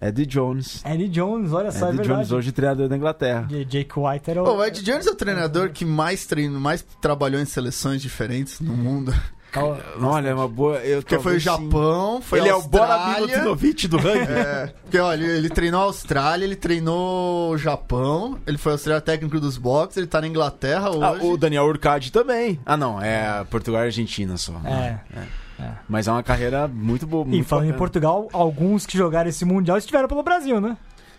Eddie Jones. Eddie Jones, olha só, é Eddie verdade. Jones, hoje treinador da Inglaterra. J- Jake White era o... Pô, o Ed Jones é o treinador que mais treinou, mais trabalhou em seleções diferentes no mundo. Olha, é uma boa. Eu Porque foi o talvez sim. Japão, foi Ele a é o Bora Austrália. Milutinovic do rugby. É, porque olha, ele treinou a Austrália, ele treinou o Japão, ele foi auxiliar técnico dos box, ele tá na Inglaterra hoje. Ah, o Daniel Urcade também. Ah, não, é Portugal e Argentina só. É. Mas é uma carreira muito boa. E falando em bacana. Portugal, alguns que jogaram esse Mundial estiveram pelo Brasil, né?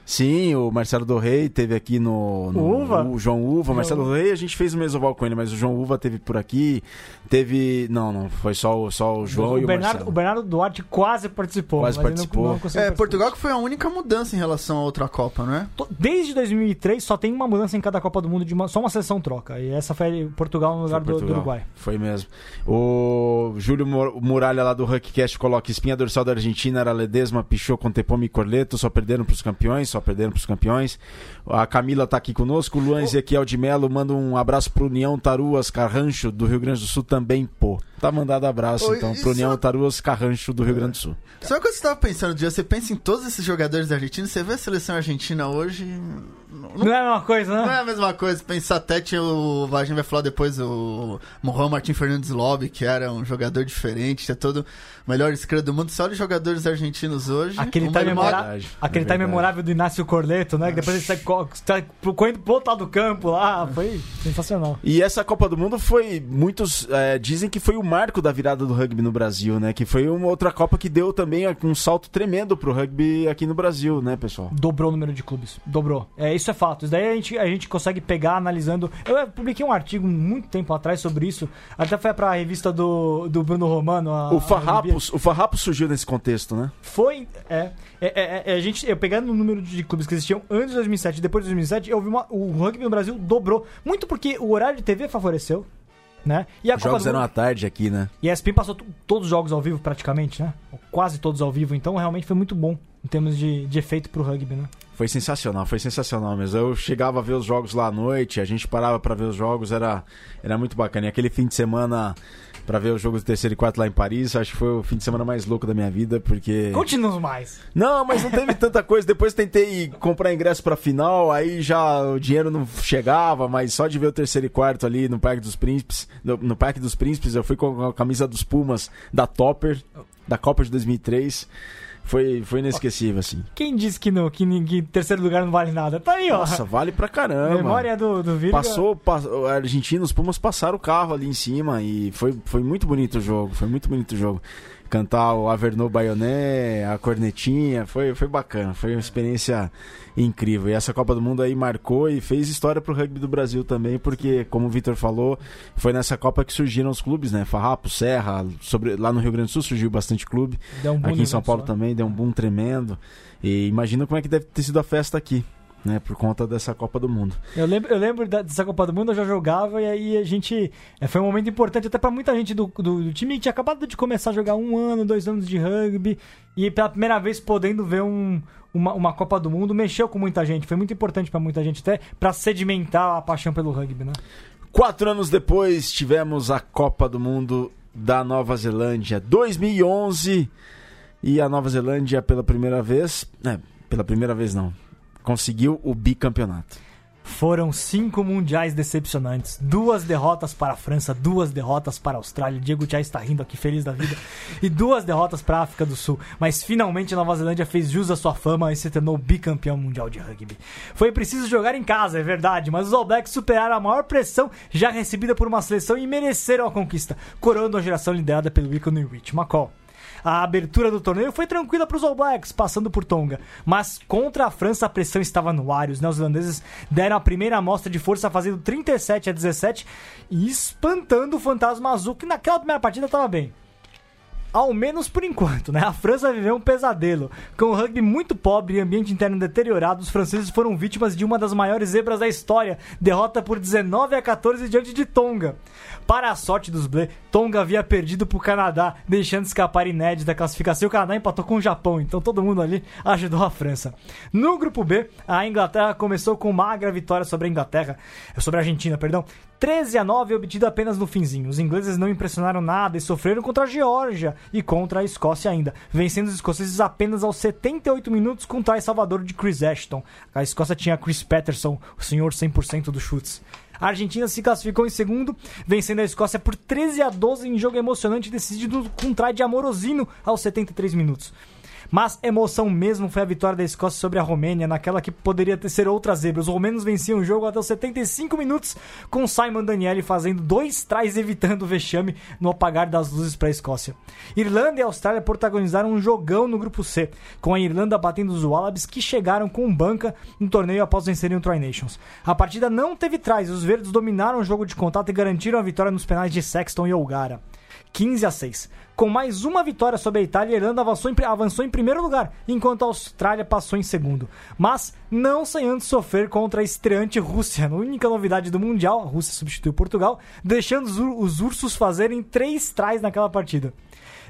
Sim, o Marcelo do Rei teve aqui no. no O Uva? O João Uva. João Marcelo do Rei, a gente fez o mesoval com ele, mas o João Uva teve por aqui. Teve. Não, não, foi só, o- só o João o, e o Bernardo, Marcelo. o Bernardo Duarte quase participou. Quase não- participou. não conseguiu É, participar. Portugal que foi a única mudança em relação à outra Copa, não é? Desde 2003 só tem uma mudança em cada Copa do Mundo, de uma- só uma seleção troca. E essa foi Portugal no lugar Foi do, do Portugal. Uruguai. Foi mesmo. O Júlio Mur- Muralha lá do Huckcast coloca espinha dorsal da Argentina era Ledesma, Pichot, Contepome e Corleto, só perderam pros campeões, só perderam pros campeões. A Camila tá aqui conosco, o Luan Ezequiel de Melo manda um abraço pro União Taruas Carrancho do Rio Grande do Sul também, pô. Tá mandado abraço Ô, então pro União é- Taruas Carrancho do Rio Grande do Sul. Só que você tava pensando, dia, você pensa em todos esses jogadores da Argentina, você vê a seleção argentina hoje, Não é a mesma coisa, Não né? é a mesma coisa. Pensar até tinha o. A gente vai falar depois o Mohamed Martin Fernandes Lobby, que era um jogador diferente, tinha todo o melhor esquerdo do mundo. Só olha os jogadores argentinos hoje. Aquele time, memora... Aquele é time memorável do Inácio Corleto, né? Que depois ele sai co- sai correndo pro outro lado do campo lá. Foi sensacional. E essa Copa do Mundo foi. Muitos é, dizem que foi o marco da virada do rugby no Brasil, né? Que foi uma outra Copa que deu também um salto tremendo pro rugby aqui no Brasil, né, pessoal? Dobrou o número de clubes. Dobrou. É, isso é fato. Isso daí a gente, a gente consegue pegar analisando. Eu publiquei um artigo muito tempo atrás sobre isso. Até foi pra revista do, do Bruno Romano. a- O Farrapos, o Farrapos surgiu nesse contexto, né? Foi. É, é, é, é, a gente, eu pegando o número de clubes que existiam antes de 2007 e depois de 2007, eu vi uma, o rugby no Brasil dobrou. Muito porque o horário de TV favoreceu. Né? E a Os Copa jogos do eram à tarde aqui, né? E a ESPN passou todos os jogos ao vivo, praticamente, né? Quase todos ao vivo. Então, realmente foi muito bom em termos de, de efeito pro rugby, né? Foi sensacional, foi sensacional mesmo. Eu chegava a ver os jogos lá à noite, a gente parava pra ver os jogos, era, era muito bacana. E aquele fim de semana pra ver os jogos do terceiro e quarto lá em Paris, acho que foi o fim de semana mais louco da minha vida, porque. Continua mais. Não, mas não teve tanta coisa. Depois tentei comprar ingresso pra final, aí já o dinheiro não chegava, mas só de ver o terceiro e quarto ali no Parque dos Príncipes, no, no Parque dos Príncipes, eu fui com a camisa dos Pumas da Topper, da Copa de 2003. Foi, foi inesquecível, assim. Quem disse que, no, que, ninguém- terceiro lugar não vale nada? Tá aí, ó. Nossa, vale pra caramba. Memória do, do Virga. Passou, passou, a Argentina, os Pumas passaram o carro ali em cima e foi, foi muito bonito o jogo, foi muito bonito o jogo. Cantar o Averno Baioné, a cornetinha, foi, foi bacana, foi uma experiência incrível. E essa Copa do Mundo aí marcou e fez história pro rugby do Brasil também, porque, como o Vitor falou, foi nessa Copa que surgiram os clubes, né? Farrapo, Serra, sobre, lá no Rio Grande do Sul surgiu bastante clube, Deu um boom aqui em São Paulo Sul. também deu um boom tremendo. E imagina como é que deve ter sido a festa aqui. Né, por conta dessa Copa do Mundo. Eu lembro, eu lembro da- dessa Copa do Mundo, eu já jogava e aí a gente. é, Foi um momento importante até pra muita gente do, do, do time que tinha acabado de começar a jogar um ano, dois anos de rugby e pela primeira vez podendo ver um, uma, uma Copa do Mundo, mexeu com muita gente. Foi muito importante pra muita gente, até pra sedimentar a paixão pelo rugby, né? Quatro anos depois, tivemos a Copa do Mundo da Nova Zelândia, 2011. E a Nova Zelândia, pela primeira vez. É, pela primeira vez não. Conseguiu o bicampeonato. Foram cinco mundiais decepcionantes. Duas derrotas para a França, duas derrotas para a Austrália. Diego já está rindo aqui, feliz da vida. E duas derrotas para a África do Sul. Mas finalmente a Nova Zelândia fez jus à sua fama e se tornou bicampeão mundial de rugby. Foi preciso jogar em casa, é verdade, mas os All Blacks superaram a maior pressão já recebida por uma seleção e mereceram a conquista, coroando a geração liderada pelo ícone Rich McCall. A abertura do torneio foi tranquila para os All Blacks, passando por Tonga. Mas contra a França a pressão estava no ar. Os neozelandeses deram a primeira amostra de força, fazendo 37 a 17 e espantando o fantasma azul, que naquela primeira partida estava bem. Ao menos por enquanto, né? A França viveu um pesadelo. Com o rugby muito pobre e ambiente interno deteriorado, os franceses foram vítimas de uma das maiores zebras da história, derrota por 19 a 14 diante de Tonga. Para a sorte dos Blé, Tonga havia perdido para o Canadá, deixando escapar inédita a classificação. O Canadá empatou com o Japão, então todo mundo ali ajudou a França. No grupo B, a Inglaterra começou com magra vitória sobre a Inglaterra, sobre a Argentina, perdão. 13 a 9 obtido apenas no finzinho. Os ingleses não impressionaram nada e sofreram contra a Geórgia e contra a Escócia ainda, vencendo os escoceses apenas aos 78 minutos com o try salvador de Chris Ashton. A Escócia tinha Chris Patterson, o senhor 100% dos chutes. A Argentina se classificou em segundo, vencendo a Escócia por 13 a 12 em jogo emocionante decidido com um try de Amorosino aos 73 minutos. Mas emoção mesmo foi a vitória da Escócia sobre a Romênia, naquela que poderia ter ser outra zebra. Os romenos venciam o jogo até os 75 minutos, com Simon Daniele fazendo dois trás evitando o vexame no apagar das luzes para a Escócia. Irlanda e Austrália protagonizaram um jogão no grupo C, com a Irlanda batendo os Wallabies que chegaram com banca no torneio após vencerem o Tri Nations. A partida não teve trás, os verdes dominaram o jogo de contato e garantiram a vitória nos penais de Sexton e Olgara. 15 a 6. Com mais uma vitória sobre a Itália, a Irlanda avançou em, avançou em primeiro lugar, enquanto a Austrália passou em segundo. Mas não sem antes sofrer contra a estreante Rússia. A única novidade do Mundial, a Rússia substituiu Portugal, deixando os, os ursos fazerem três trás naquela partida.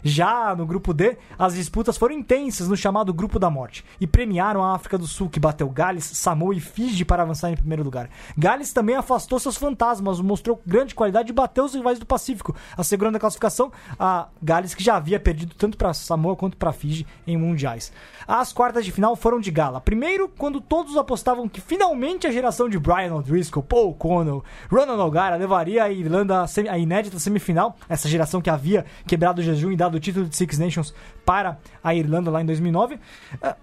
Já no grupo D, as disputas foram intensas no chamado Grupo da Morte e premiaram a África do Sul, que bateu Gales, Samoa e Fiji para avançar em primeiro lugar. Gales também afastou seus fantasmas, mostrou grande qualidade e bateu os rivais do Pacífico, assegurando a classificação a Gales, que já havia perdido tanto para Samoa quanto para Fiji em mundiais. As quartas de final foram de gala. Primeiro, quando todos apostavam que finalmente a geração de Brian O'Driscoll, Paul Connell, Ronald O'Gara levaria a Irlanda à inédita semifinal, essa geração que havia quebrado o jejum e dado o título de Six Nations para a Irlanda lá em 2009. Ah,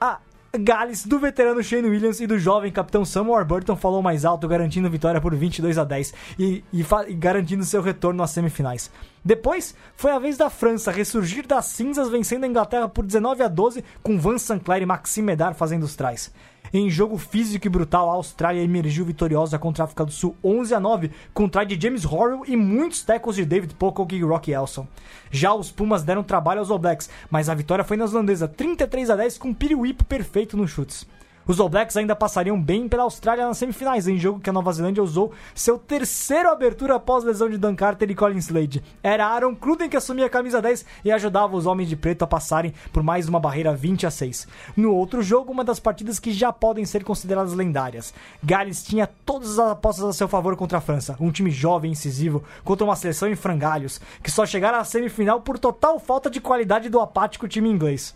a Gales, do veterano Shane Williams e do jovem capitão Sam Warburton falou mais alto, garantindo vitória por 22 a 10 e, e e garantindo seu retorno às semifinais. Depois, foi a vez da França ressurgir das cinzas, vencendo a Inglaterra por 19 a 12, com Van Sinclair e Maxime Medard fazendo os trás. Em jogo físico e brutal, a Austrália emergiu vitoriosa contra a África do Sul 11 a 9, com try de James Horrell e muitos tackles de David Pocock e Rocky Elson. Já os Pumas deram trabalho aos All Blacks, mas a vitória foi na holandesa 33 a 10 com um piriwipo perfeito nos chutes. Os All Blacks ainda passariam bem pela Austrália nas semifinais, em jogo que a Nova Zelândia usou seu terceiro abertura após lesão de Dan Carter e Colin Slade. Era Aaron Cruden que assumia a camisa 10 e ajudava os homens de preto a passarem por mais uma barreira 20 a 6. No outro jogo, uma das partidas que já podem ser consideradas lendárias. Gales tinha todas as apostas a seu favor contra a França, um time jovem e incisivo contra uma seleção em frangalhos, que só chegaram à semifinal por total falta de qualidade do apático time inglês.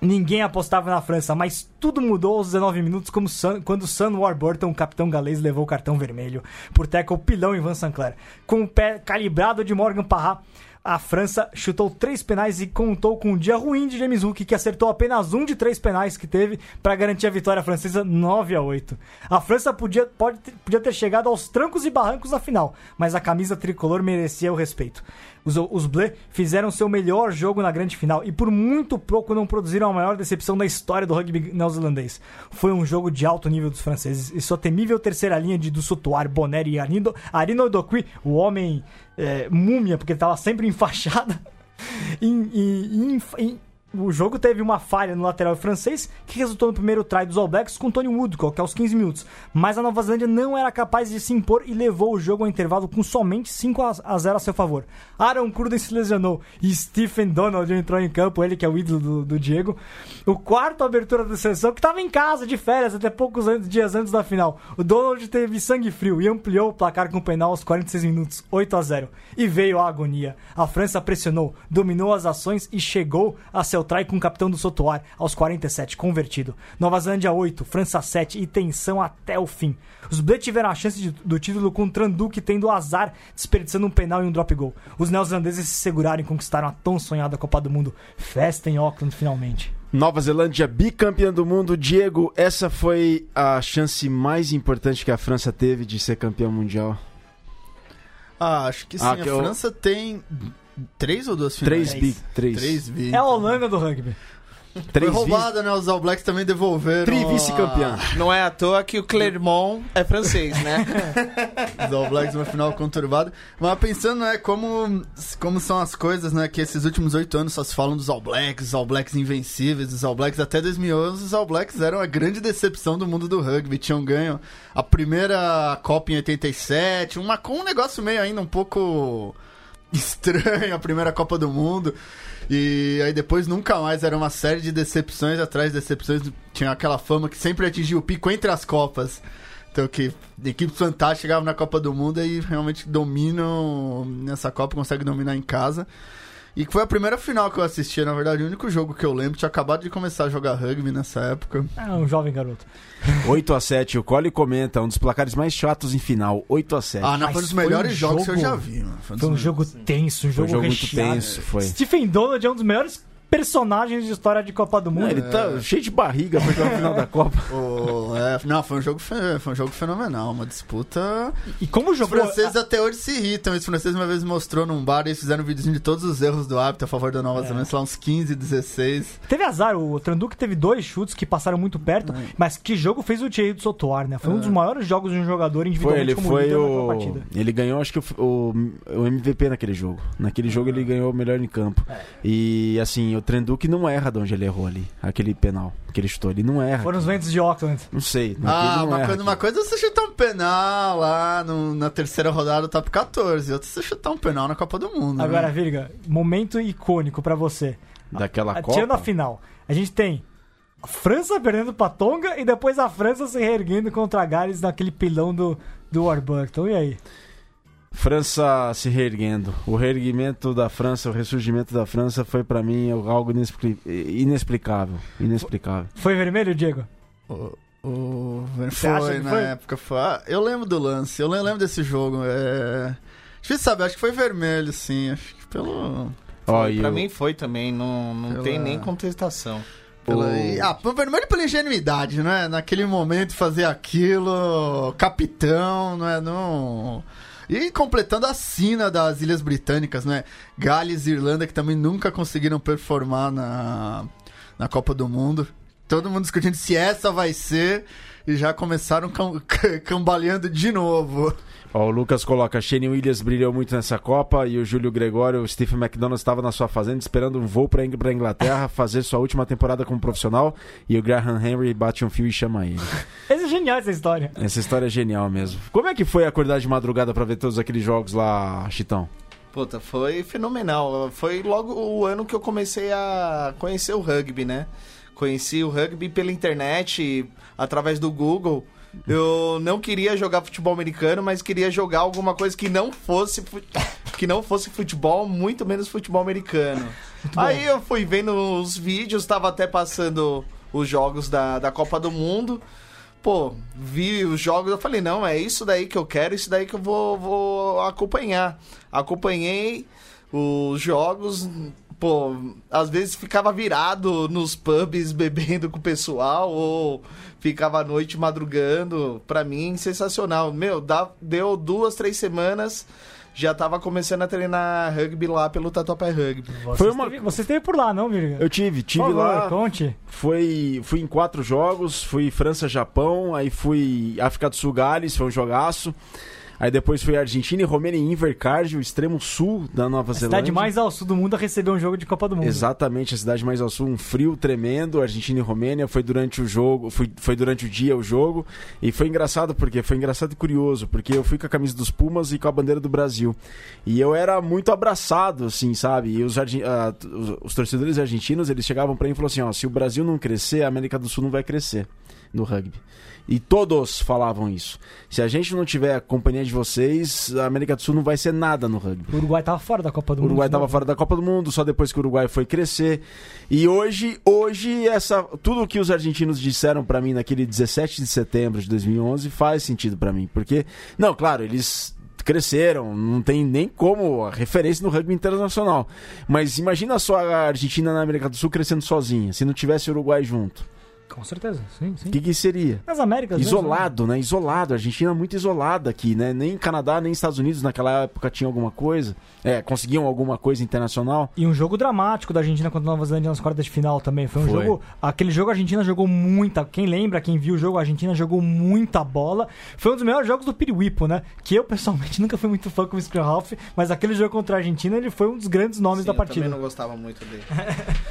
Ninguém apostava na França, mas tudo mudou aos 19 minutos quando Sam Warburton, o capitão galês, levou o cartão vermelho por tackle pilão em Van Sinclair. Com o pé calibrado de Morgan Parra, a França chutou três penais e contou com um dia ruim de James Hook, que acertou apenas um de três penais que teve para garantir a vitória francesa 9 a 8. A França podia, pode podia ter chegado aos trancos e barrancos na final, mas a camisa tricolor merecia o respeito. Os, os fizeram seu melhor jogo na grande final e por muito pouco não produziram a maior decepção da história do rugby neozelandês. Foi um jogo de alto nível dos franceses e sua temível terceira linha de Dussotoir, Bonner e Arino, Arino o homem é, múmia, porque estava sempre. Em- em- o jogo teve uma falha no lateral francês que resultou no primeiro try dos All Blacks com Tony Woodcock aos 15 minutos. Mas a Nova Zelândia não era capaz de se impor e levou o jogo ao intervalo com somente 5 a a 0 a seu favor. Aaron Cruden se lesionou e Stephen Donald entrou em campo, ele que é o ídolo do, do Diego. O quarto abertura da seleção que estava em casa de férias até poucos an- dias antes da final. O Donald teve sangue frio e ampliou o placar com o penal aos 46 minutos, 8 a 0. E veio a agonia. A França pressionou, dominou as ações e chegou a seu try com o capitão do Sotoar aos 47, convertido. Nova Zelândia 8, França 7 e tensão até o fim. Os Bleu tiveram a chance de- do título com o Tranduc tendo azar, desperdiçando um penal e um drop goal. Os neozelandeses se seguraram e conquistaram a tão sonhada Copa do Mundo. Festa em Auckland, finalmente. Nova Zelândia bicampeã do mundo. Diego, essa foi a chance mais importante que a França teve de ser campeã mundial. Ah, acho que sim. Ah, a que eu- França tem três ou duas finais? Três bi. Três. Três bi. É a Holanda do rugby. Três Foi roubada, né? Os All Blacks também devolveram. Tri-vice-campeã. a- Não é à toa que o Clermont é francês, né? Os All Blacks uma final conturbada. Mas pensando, né, como, como são as coisas, né, que esses últimos oito anos só se falam dos All Blacks, os All Blacks invencíveis, os All Blacks até 2011, os All Blacks eram a grande decepção do mundo do rugby. Tinham ganho a primeira Copa em 87, uma, com um negócio meio ainda um pouco estranho, a primeira Copa do Mundo. E aí depois nunca mais, era uma série de decepções atrás de decepções. Tinha aquela fama que sempre atingia o pico entre as Copas. Então que equipes fantásticas chegavam na Copa do Mundo e realmente dominam nessa Copa, conseguem dominar em casa. E que foi a primeira final que eu assisti, na verdade, o único jogo que eu lembro. Tinha acabado de começar a jogar rugby nessa época. É um jovem garoto. 8 a 7 o Cole comenta, um dos placares mais chatos em final. 8 a 7 Ah, não, foi um dos foi melhores um jogos que eu jogo- já vi, mano. Foi um melhores. jogo tenso, um Foi jogo, um jogo muito tenso, foi. Stephen Donald é um dos melhores personagens de história de Copa do Mundo. Não, ele tá cheio de barriga pra jogar a final da Copa. O- é, não, foi um, jogo, foi um jogo fenomenal, uma disputa. E como Os jogou. franceses até hoje se irritam. Os franceses uma vez mostrou num bar e eles fizeram um videozinho de todos os erros do hábito a favor da Nova É. Zelândia, sei lá, uns 15, 16. Teve azar, o Tranduc teve dois chutes que passaram muito perto, mas que jogo fez o Thierry do Sotoar, né? Foi um dos maiores jogos de um jogador Foi, individualmente ele como foi líder naquela o. partida. Ele ganhou, acho que o, o, o MVP naquele jogo. Naquele jogo ele ganhou o melhor em campo. É. E assim, o Trenduque não erra de onde ele errou ali. Aquele penal que ele chutou. Ele não erra. Foram os ventos de Auckland. Não sei. Ah, não uma erra. coisa, uma coisa é você chutar um penal lá no- na terceira rodada do top 14, outra é você chutar um penal na Copa do Mundo. Agora, né? Virga, momento icônico pra você. Daquela A- Copa. Tirando a final, a gente tem a França perdendo pra Tonga e depois a França se reerguendo contra a Gales naquele pilão do, do Warburton. E aí? França se reerguendo. O reerguimento da França, o ressurgimento da França foi pra mim algo inexpli- inexplicável. Inexplicável. Foi vermelho, Diego? O, foi, na foi? época. Foi, ah, eu lembro do lance, eu le- lembro desse jogo. É... Difícil saber, acho que foi vermelho, sim. Acho que pelo. E pra o- mim foi também, não, não Pela- tem nem contestação. pela... Ah, pelo vermelho pela ingenuidade, né? Naquele momento fazer aquilo, capitão, não é? Não. E completando a sina das Ilhas Britânicas, né? Gales e Irlanda, que também nunca conseguiram performar na, na Copa do Mundo. Todo mundo discutindo se essa vai ser. E já começaram cam- cambaleando de novo. Ó, o Lucas coloca: Shane Williams brilhou muito nessa Copa e o Júlio Gregório, o Stephen McDonald estava na sua fazenda esperando um voo para a Inglaterra fazer sua última temporada como profissional e o Graham Henry bate um fio e chama ele. Essa é genial essa história. Essa história é genial mesmo. Como é que foi acordar de madrugada para ver todos aqueles jogos lá, Chitão? Puta, foi fenomenal. Foi logo o ano que eu comecei a conhecer o rugby, né? Conheci o rugby pela internet, através do Google. Eu não queria jogar futebol americano, mas queria jogar alguma coisa que não fosse que não fosse futebol, muito menos futebol americano. Aí eu fui vendo os vídeos, tava até passando os jogos da, da Copa do Mundo. Pô, vi os jogos, eu falei, não, é isso daí que eu quero, isso daí que eu vou, vou acompanhar. Acompanhei os jogos, pô, às vezes ficava virado nos pubs bebendo com o pessoal, ou ficava à noite madrugando. Pra mim, sensacional. Meu, dá, deu duas, três semanas, já tava começando a treinar rugby lá pelo Tatuapé Rugby. Você, Foi uma- esteve, você esteve por lá, não, Virga? Eu tive, tive favor, lá. conte. Foi, fui em quatro jogos, fui França-Japão, aí fui África do Sul, Gales, foi um jogaço. Aí depois fui Argentina e Romênia em Invercargill, o extremo sul da Nova A Zelândia. cidade mais ao sul do mundo a receber um jogo de Copa do Mundo. Exatamente, a cidade mais ao sul, um frio tremendo, Argentina e Romênia, foi durante o jogo, foi, foi durante o dia o jogo, e foi engraçado porque foi engraçado e curioso, porque eu fui com a camisa dos Pumas e com a bandeira do Brasil. E eu era muito abraçado, assim, sabe? E os, t- os, os torcedores argentinos, eles chegavam pra mim e falaram assim, ó, se o Brasil não crescer, a América do Sul não vai crescer no rugby. E todos falavam isso. Se a gente não tiver a companhia de vocês, a América do Sul não vai ser nada no rugby. O Uruguai tava fora da Copa do O Mundo. Uruguai de estava novo. fora da Copa do Mundo, só depois que o Uruguai foi crescer. E hoje, hoje essa tudo que os argentinos disseram pra mim naquele 17 de setembro de 2011 faz sentido pra mim, porque não, claro, eles cresceram, não tem nem como a referência no rugby internacional. Mas imagina só a Argentina na América do Sul crescendo sozinha, se não tivesse o Uruguai junto. Com certeza, sim, sim. O que, que seria? Nas Américas mesmo, Isolado, né? Isolado. A Argentina é muito isolada aqui, né? Nem Canadá, nem Estados Unidos naquela época tinham alguma coisa. É, conseguiam alguma coisa internacional. E um jogo dramático da Argentina contra a Nova Zelândia nas quartas de final também. Foi um Foi. jogo. Aquele jogo a Argentina jogou muita. Quem lembra, quem viu o jogo, a Argentina jogou muita bola. Foi um dos melhores jogos do Piriwipo, né? Que eu pessoalmente nunca fui muito fã como Skrhoff, mas aquele jogo contra a Argentina ele foi um dos grandes nomes Sim, da eu partida. também não gostava muito dele.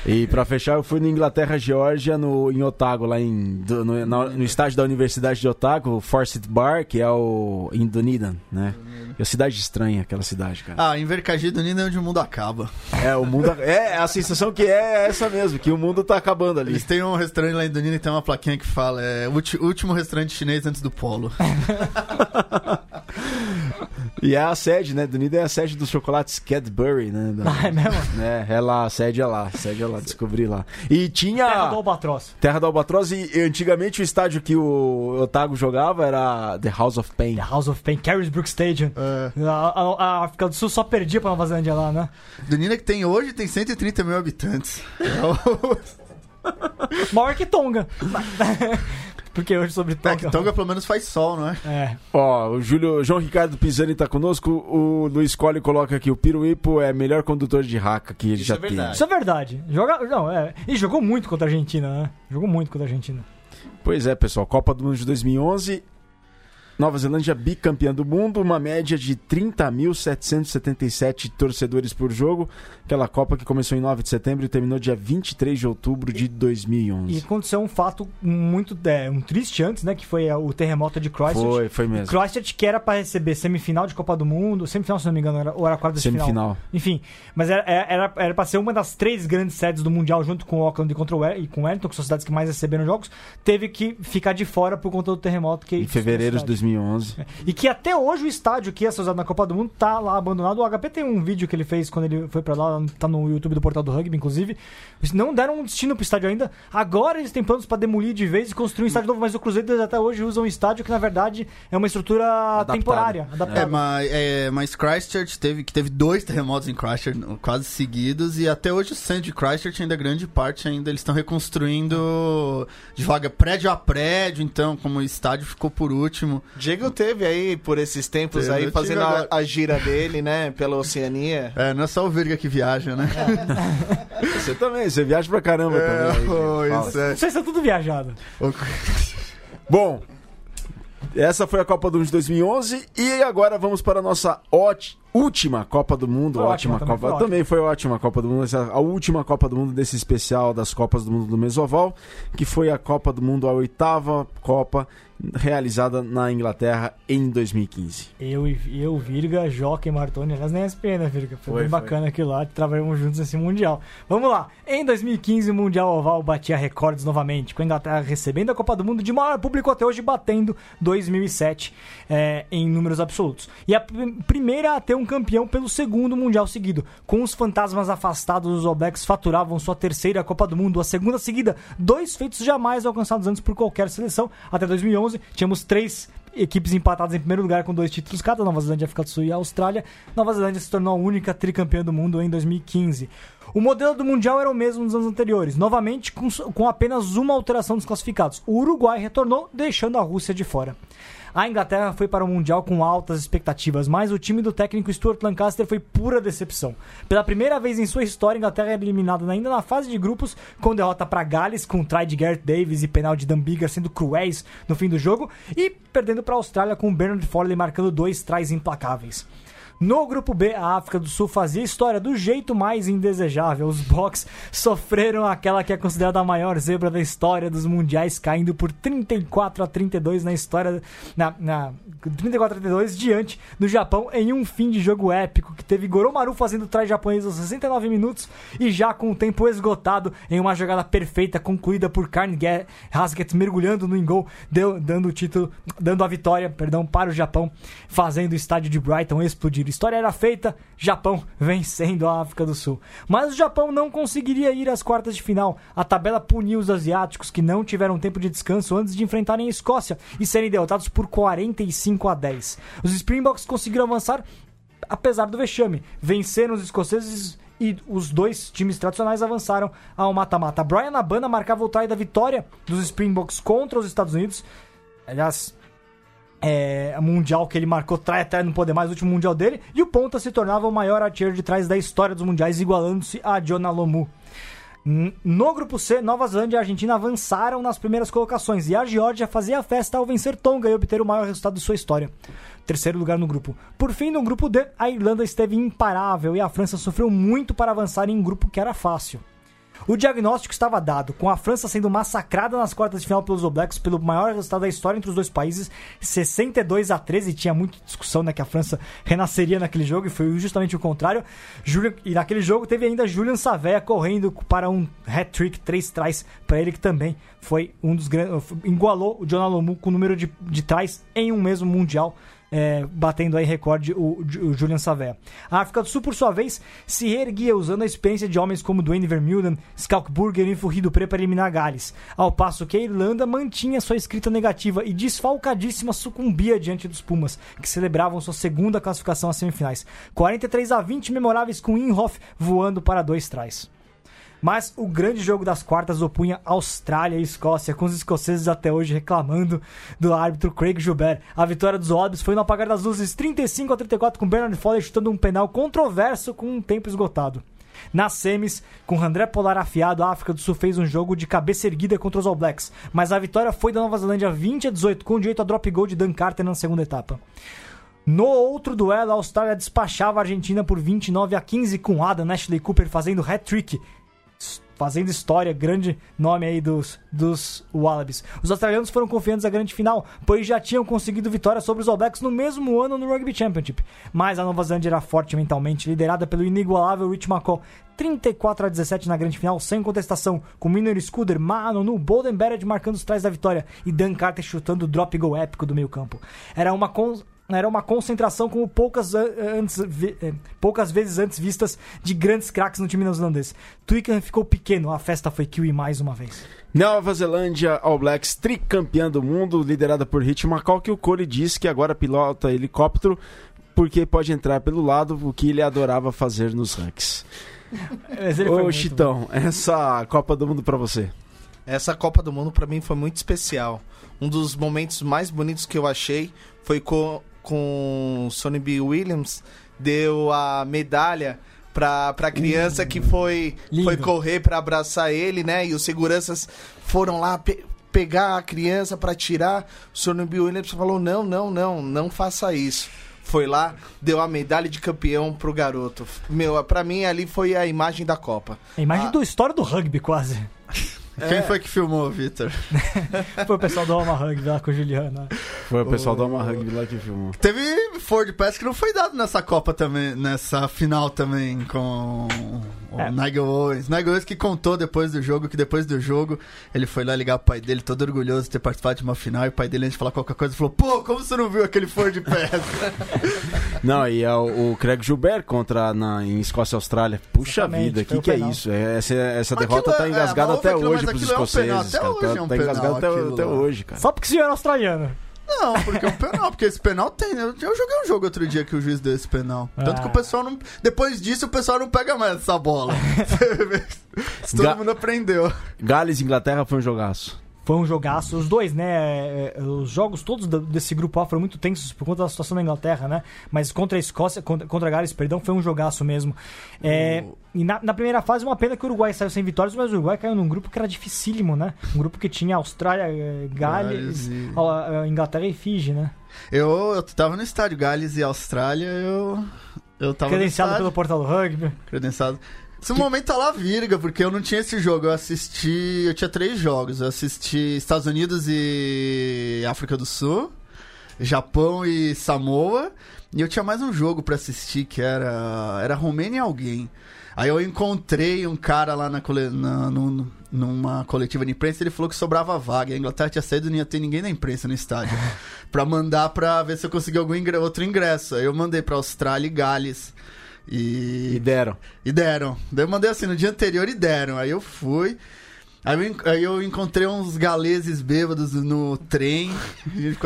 E pra fechar, eu fui no Inglaterra, Geórgia, no, em Otago, lá em, do- no, na- no estádio da Universidade de Otago, o Forsyth Bar, que é o em Dunedin, né? É uma cidade estranha, aquela cidade, cara. Ah, em Vercagido do Nino é onde o mundo acaba. É, o mundo. É, a sensação que é essa mesmo, que o mundo tá acabando ali. Eles têm um restaurante lá em Dunedin e tem uma plaquinha que fala é ulti- último restaurante chinês antes do polo. E é a sede, né? Dunedin é a sede dos chocolates Cadbury, né? Da- Ah, é mesmo? É, é lá, a sede é lá, a sede é lá, descobri lá. E tinha. Terra do Albatroz. Terra do Albatroz e e antigamente o estádio que o Otago jogava era The House of Pain. The House of Pain, Carisbrooke Stadium. É. A, a- a África do Sul só perdia pra Nova Zelândia lá, né? Dunedin que tem hoje tem 130 mil habitantes. É o- Maior que Tonga. Porque hoje sobre É Tonga. que Tonga pelo menos faz sol, não é? É. Ó, o Júlio, João Ricardo Pisani tá conosco. O Luiz Colli coloca aqui: o Piruipo é melhor condutor de raca que ele Isso já é tem. verdade. Isso é verdade. Joga, não, é. E jogou muito contra a Argentina, né? Jogou muito contra a Argentina. Pois é, pessoal. Copa do Mundo de 2011. Nova Zelândia bicampeã do mundo, uma média de 30.777 torcedores por jogo. Aquela Copa que começou em 9 de setembro e terminou dia 23 de outubro de 2011. E aconteceu um fato muito é, um triste antes, né? Que foi o terremoto de Christchurch. Foi, foi mesmo. Christchurch que era para receber semifinal de Copa do Mundo, semifinal se não me engano, era, ou era quarta de Semifinal. final. Enfim, mas era, era, era pra ser uma das três grandes sedes do Mundial junto com o Auckland e, contra o, e com Wellington, que são as cidades que mais receberam jogos, teve que ficar de fora por conta do terremoto que Em fevereiro de 2011. E que até hoje o estádio que ia ser usado na Copa do Mundo tá lá abandonado. O HP tem um vídeo que ele fez quando ele foi pra lá, tá no YouTube do Portal do Rugby, inclusive. Eles não deram um destino pro estádio ainda. Agora eles têm planos pra demolir de vez e construir um estádio novo, mas o Cruzeiro até hoje usam um estádio que na verdade é uma estrutura Adaptada. temporária, É, adaptada. mas, é, mas Christchurch teve, que teve dois terremotos em Christchurch quase seguidos e até hoje o centro de Christchurch ainda grande parte ainda eles estão reconstruindo devagar prédio a prédio, então como o estádio ficou por último. Diego teve aí por esses tempos Teve, aí fazendo a, a gira dele, né, pela Oceania. É, não é só o Virga que viaja, né? Você também, você viaja pra caramba É, também. pois Fala. é. Vocês estão tudo viajado. Bom, essa foi a Copa do Mundo de 2011 e agora vamos para a nossa ótima última Copa do Mundo. Foi ótima ótima, também Copa. foi Também foi ótima Copa do Mundo. Essa, a última Copa do Mundo desse especial das Copas do Mundo do Mesoval, que foi a Copa do Mundo, a oitava Copa realizada na Inglaterra em 2015. Eu, e- eu Virga, Joca e Martoni, aliás, nem SPN, né, Virga? Foi, Foi, bem foi. bacana aquilo lá, trabalhamos juntos nesse Mundial. Vamos lá. Em 2015, o Mundial Oval batia recordes novamente, com a Inglaterra recebendo a Copa do Mundo de maior público até hoje, batendo 2007 é, em números absolutos. E a pr- primeira a ter um campeão pelo segundo Mundial seguido. Com os fantasmas afastados, os All Blacks faturavam sua terceira Copa do Mundo, a segunda seguida, dois feitos jamais alcançados antes por qualquer seleção. Até 2011, tínhamos três equipes empatadas em primeiro lugar com dois títulos cada, Nova Zelândia, África do Sul e Austrália. Nova Zelândia se tornou a única tricampeã do mundo em 2015. O modelo do Mundial era o mesmo nos anos anteriores, novamente com, com apenas uma alteração dos classificados. O Uruguai retornou, deixando a Rússia de fora. A Inglaterra foi para o Mundial com altas expectativas, mas o time do técnico Stuart Lancaster foi pura decepção. Pela primeira vez em sua história, a Inglaterra era eliminada ainda na fase de grupos, com derrota para Gales, com try de Gareth Davis e penal de Dan Biggar sendo cruéis no fim do jogo, e perdendo para a Austrália com Bernard Foley marcando dois tries implacáveis. No grupo B, a África do Sul fazia história do jeito mais indesejável. Os Box sofreram aquela que é considerada a maior zebra da história dos mundiais, caindo por 34 a 32 na história na, na 34 a 32 diante do Japão em um fim de jogo épico que teve Goromaru fazendo trás japonês aos 69 minutos e já com o tempo esgotado em uma jogada perfeita concluída por Karn Haskett mergulhando no ingol, deu, dando o título, dando a vitória, perdão, para o Japão, fazendo o estádio de Brighton explodir. A história era feita, Japão vencendo a África do Sul. Mas o Japão não conseguiria ir às quartas de final. A tabela puniu os asiáticos que não tiveram tempo de descanso antes de enfrentarem a Escócia e serem derrotados por 45 a 10. Os Springboks conseguiram avançar apesar do vexame. Venceram os escoceses e os dois times tradicionais avançaram ao mata-mata. Brian Abana marcava o try da vitória dos Springboks contra os Estados Unidos. Aliás, é, mundial que ele marcou try até não poder mais, o último mundial dele. E o Ponta se tornava o maior artilheiro de trás da história dos mundiais, igualando-se a Jonah Lomu. No grupo C, Nova Zelândia e Argentina avançaram nas primeiras colocações e a Geórgia fazia a festa ao vencer Tonga e obter o maior resultado de sua história. Terceiro lugar no grupo. Por fim, no grupo D, a Irlanda esteve imparável e a França sofreu muito para avançar em um grupo que era fácil. O diagnóstico estava dado, com a França sendo massacrada nas quartas de final pelos Blacks pelo maior resultado da história entre os dois países, 62 a 13, tinha muita discussão né, que a França renasceria naquele jogo e foi justamente o contrário. Julian, e naquele jogo teve ainda Julian Savéia correndo para um hat-trick, três trás para ele que também foi um dos grandes, igualou o John Alomu com o número de, de trás em um mesmo mundial é, batendo aí recorde o, o Julian Savé. A África do Sul, por sua vez, se reerguia usando a experiência de homens como Dwayne Vermeulen, Skalkburger e Furri Dupré para eliminar Gales, ao passo que a Irlanda mantinha sua escrita negativa e desfalcadíssima sucumbia diante dos Pumas, que celebravam sua segunda classificação às semifinais. 43 a 20 memoráveis com Inhoff voando para dois trás. Mas o grande jogo das quartas opunha Austrália e Escócia, com os escoceses até hoje reclamando do árbitro Craig Joubert. A vitória dos Wallabies foi no apagar das luzes 35 a 34 com Bernard Foley chutando um penal controverso com um tempo esgotado. Nas semis, com André Polar afiado, a África do Sul fez um jogo de cabeça erguida contra os All Blacks, mas a vitória foi da Nova Zelândia 20 a 18, com direito a drop goal de Dan Carter na segunda etapa. No outro duelo, a Austrália despachava a Argentina por 29 a 15 com Adam Ashley Cooper fazendo hat-trick. Fazendo história, grande nome aí dos, dos Wallabies. Os australianos foram confiantes à grande final, pois já tinham conseguido vitória sobre os All Blacks no mesmo ano no Rugby Championship. Mas a Nova Zelândia era forte mentalmente, liderada pelo inigualável Rich McCaw. 34 a 17 na grande final, sem contestação, com Miner Scooter, Manonu, Bolden Barrett marcando os trás da vitória e Dan Carter chutando o drop goal épico do meio campo. Era uma era uma concentração como poucas, antes, eh, poucas vezes antes vistas de grandes craques no time neozelandês. Twickenham ficou pequeno, a festa foi Kiwi mais uma vez. Nova Zelândia All Blacks, tricampeã do mundo, liderada por Hit McCall, que o Cole disse que agora pilota helicóptero porque pode entrar pelo lado, o que ele adorava fazer nos ranks. Ô Chitão, bom. essa Copa do Mundo para você? Essa Copa do Mundo para mim foi muito especial. Um dos momentos mais bonitos que eu achei foi com com Sonny B. Williams deu a medalha pra, pra criança que foi, foi correr para abraçar ele, né? E os seguranças foram lá pe pegar a criança para tirar. O Sonny B. Williams falou: não, não, não, não faça isso foi lá, deu a medalha de campeão pro garoto. Meu, pra mim ali foi a imagem da Copa. A imagem a... do história do rugby, quase. Quem é. foi que filmou, Vitor? foi o pessoal do Alma Rugby lá com o Juliano. Foi o pessoal o... do Alma Rugby lá que filmou. Teve Ford Pass que não foi dado nessa Copa também, nessa final também com o é. Nigel Owens. Nigel Owens que contou depois do jogo, que depois do jogo ele foi lá ligar pro pai dele, todo orgulhoso de ter participado de uma final, e o pai dele, antes de falar qualquer coisa, falou: Pô, como você não viu aquele Ford Pass? não, e é o, o Craig Gilbert contra na, em Escócia e Austrália. Puxa Exatamente, vida, o que, que é isso? É, essa, essa derrota tá é, engasgada é, até hoje pros escoceses. É um cara. Tá, é um tá engasgado até, até hoje, cara. Só porque você era australiano. Não, porque o penal, porque esse penal tem. Eu, eu joguei um jogo outro dia que o juiz deu esse penal. Tanto que o ah. pessoal não. Depois disso, o pessoal não pega mais essa bola. Todo Ga mundo aprendeu. Gales e Inglaterra foi um jogaço. Foi um jogaço. Os dois, né? É, é, os jogos todos desse grupo A foram muito tensos por conta da situação da Inglaterra, né? Mas contra a Escócia, contra, contra a Gales, perdão, foi um jogaço mesmo. É, e na, na, primeira fase, uma pena que o Uruguai saiu sem vitórias, mas o Uruguai caiu num grupo que era dificílimo, né? Um grupo que tinha Austrália, eh, Gales, e... Inglaterra e Fiji, né? Eu, eu tava no estádio Gales e Austrália, eu. Eu tava Credenciado pelo portal do rugby. Credenciado. Esse que... momento tá lá virga, porque eu não tinha esse jogo. Eu assisti. Eu tinha três jogos. Eu assisti Estados Unidos e África do Sul, Japão e Samoa. E eu tinha mais um jogo para assistir que era. Era Romênia e alguém. Aí eu encontrei um cara lá na, cole... na no... numa coletiva de imprensa ele falou que sobrava vaga. A Inglaterra tinha saído e não ia ter ninguém da imprensa no estádio. pra mandar pra ver se eu conseguia algum ingresso, outro ingresso. Aí eu mandei pra Austrália e Gales. E... e deram. E deram. Daí eu mandei assim no dia anterior e deram. Aí eu fui. Aí eu, aí eu encontrei uns galeses bêbados no trem.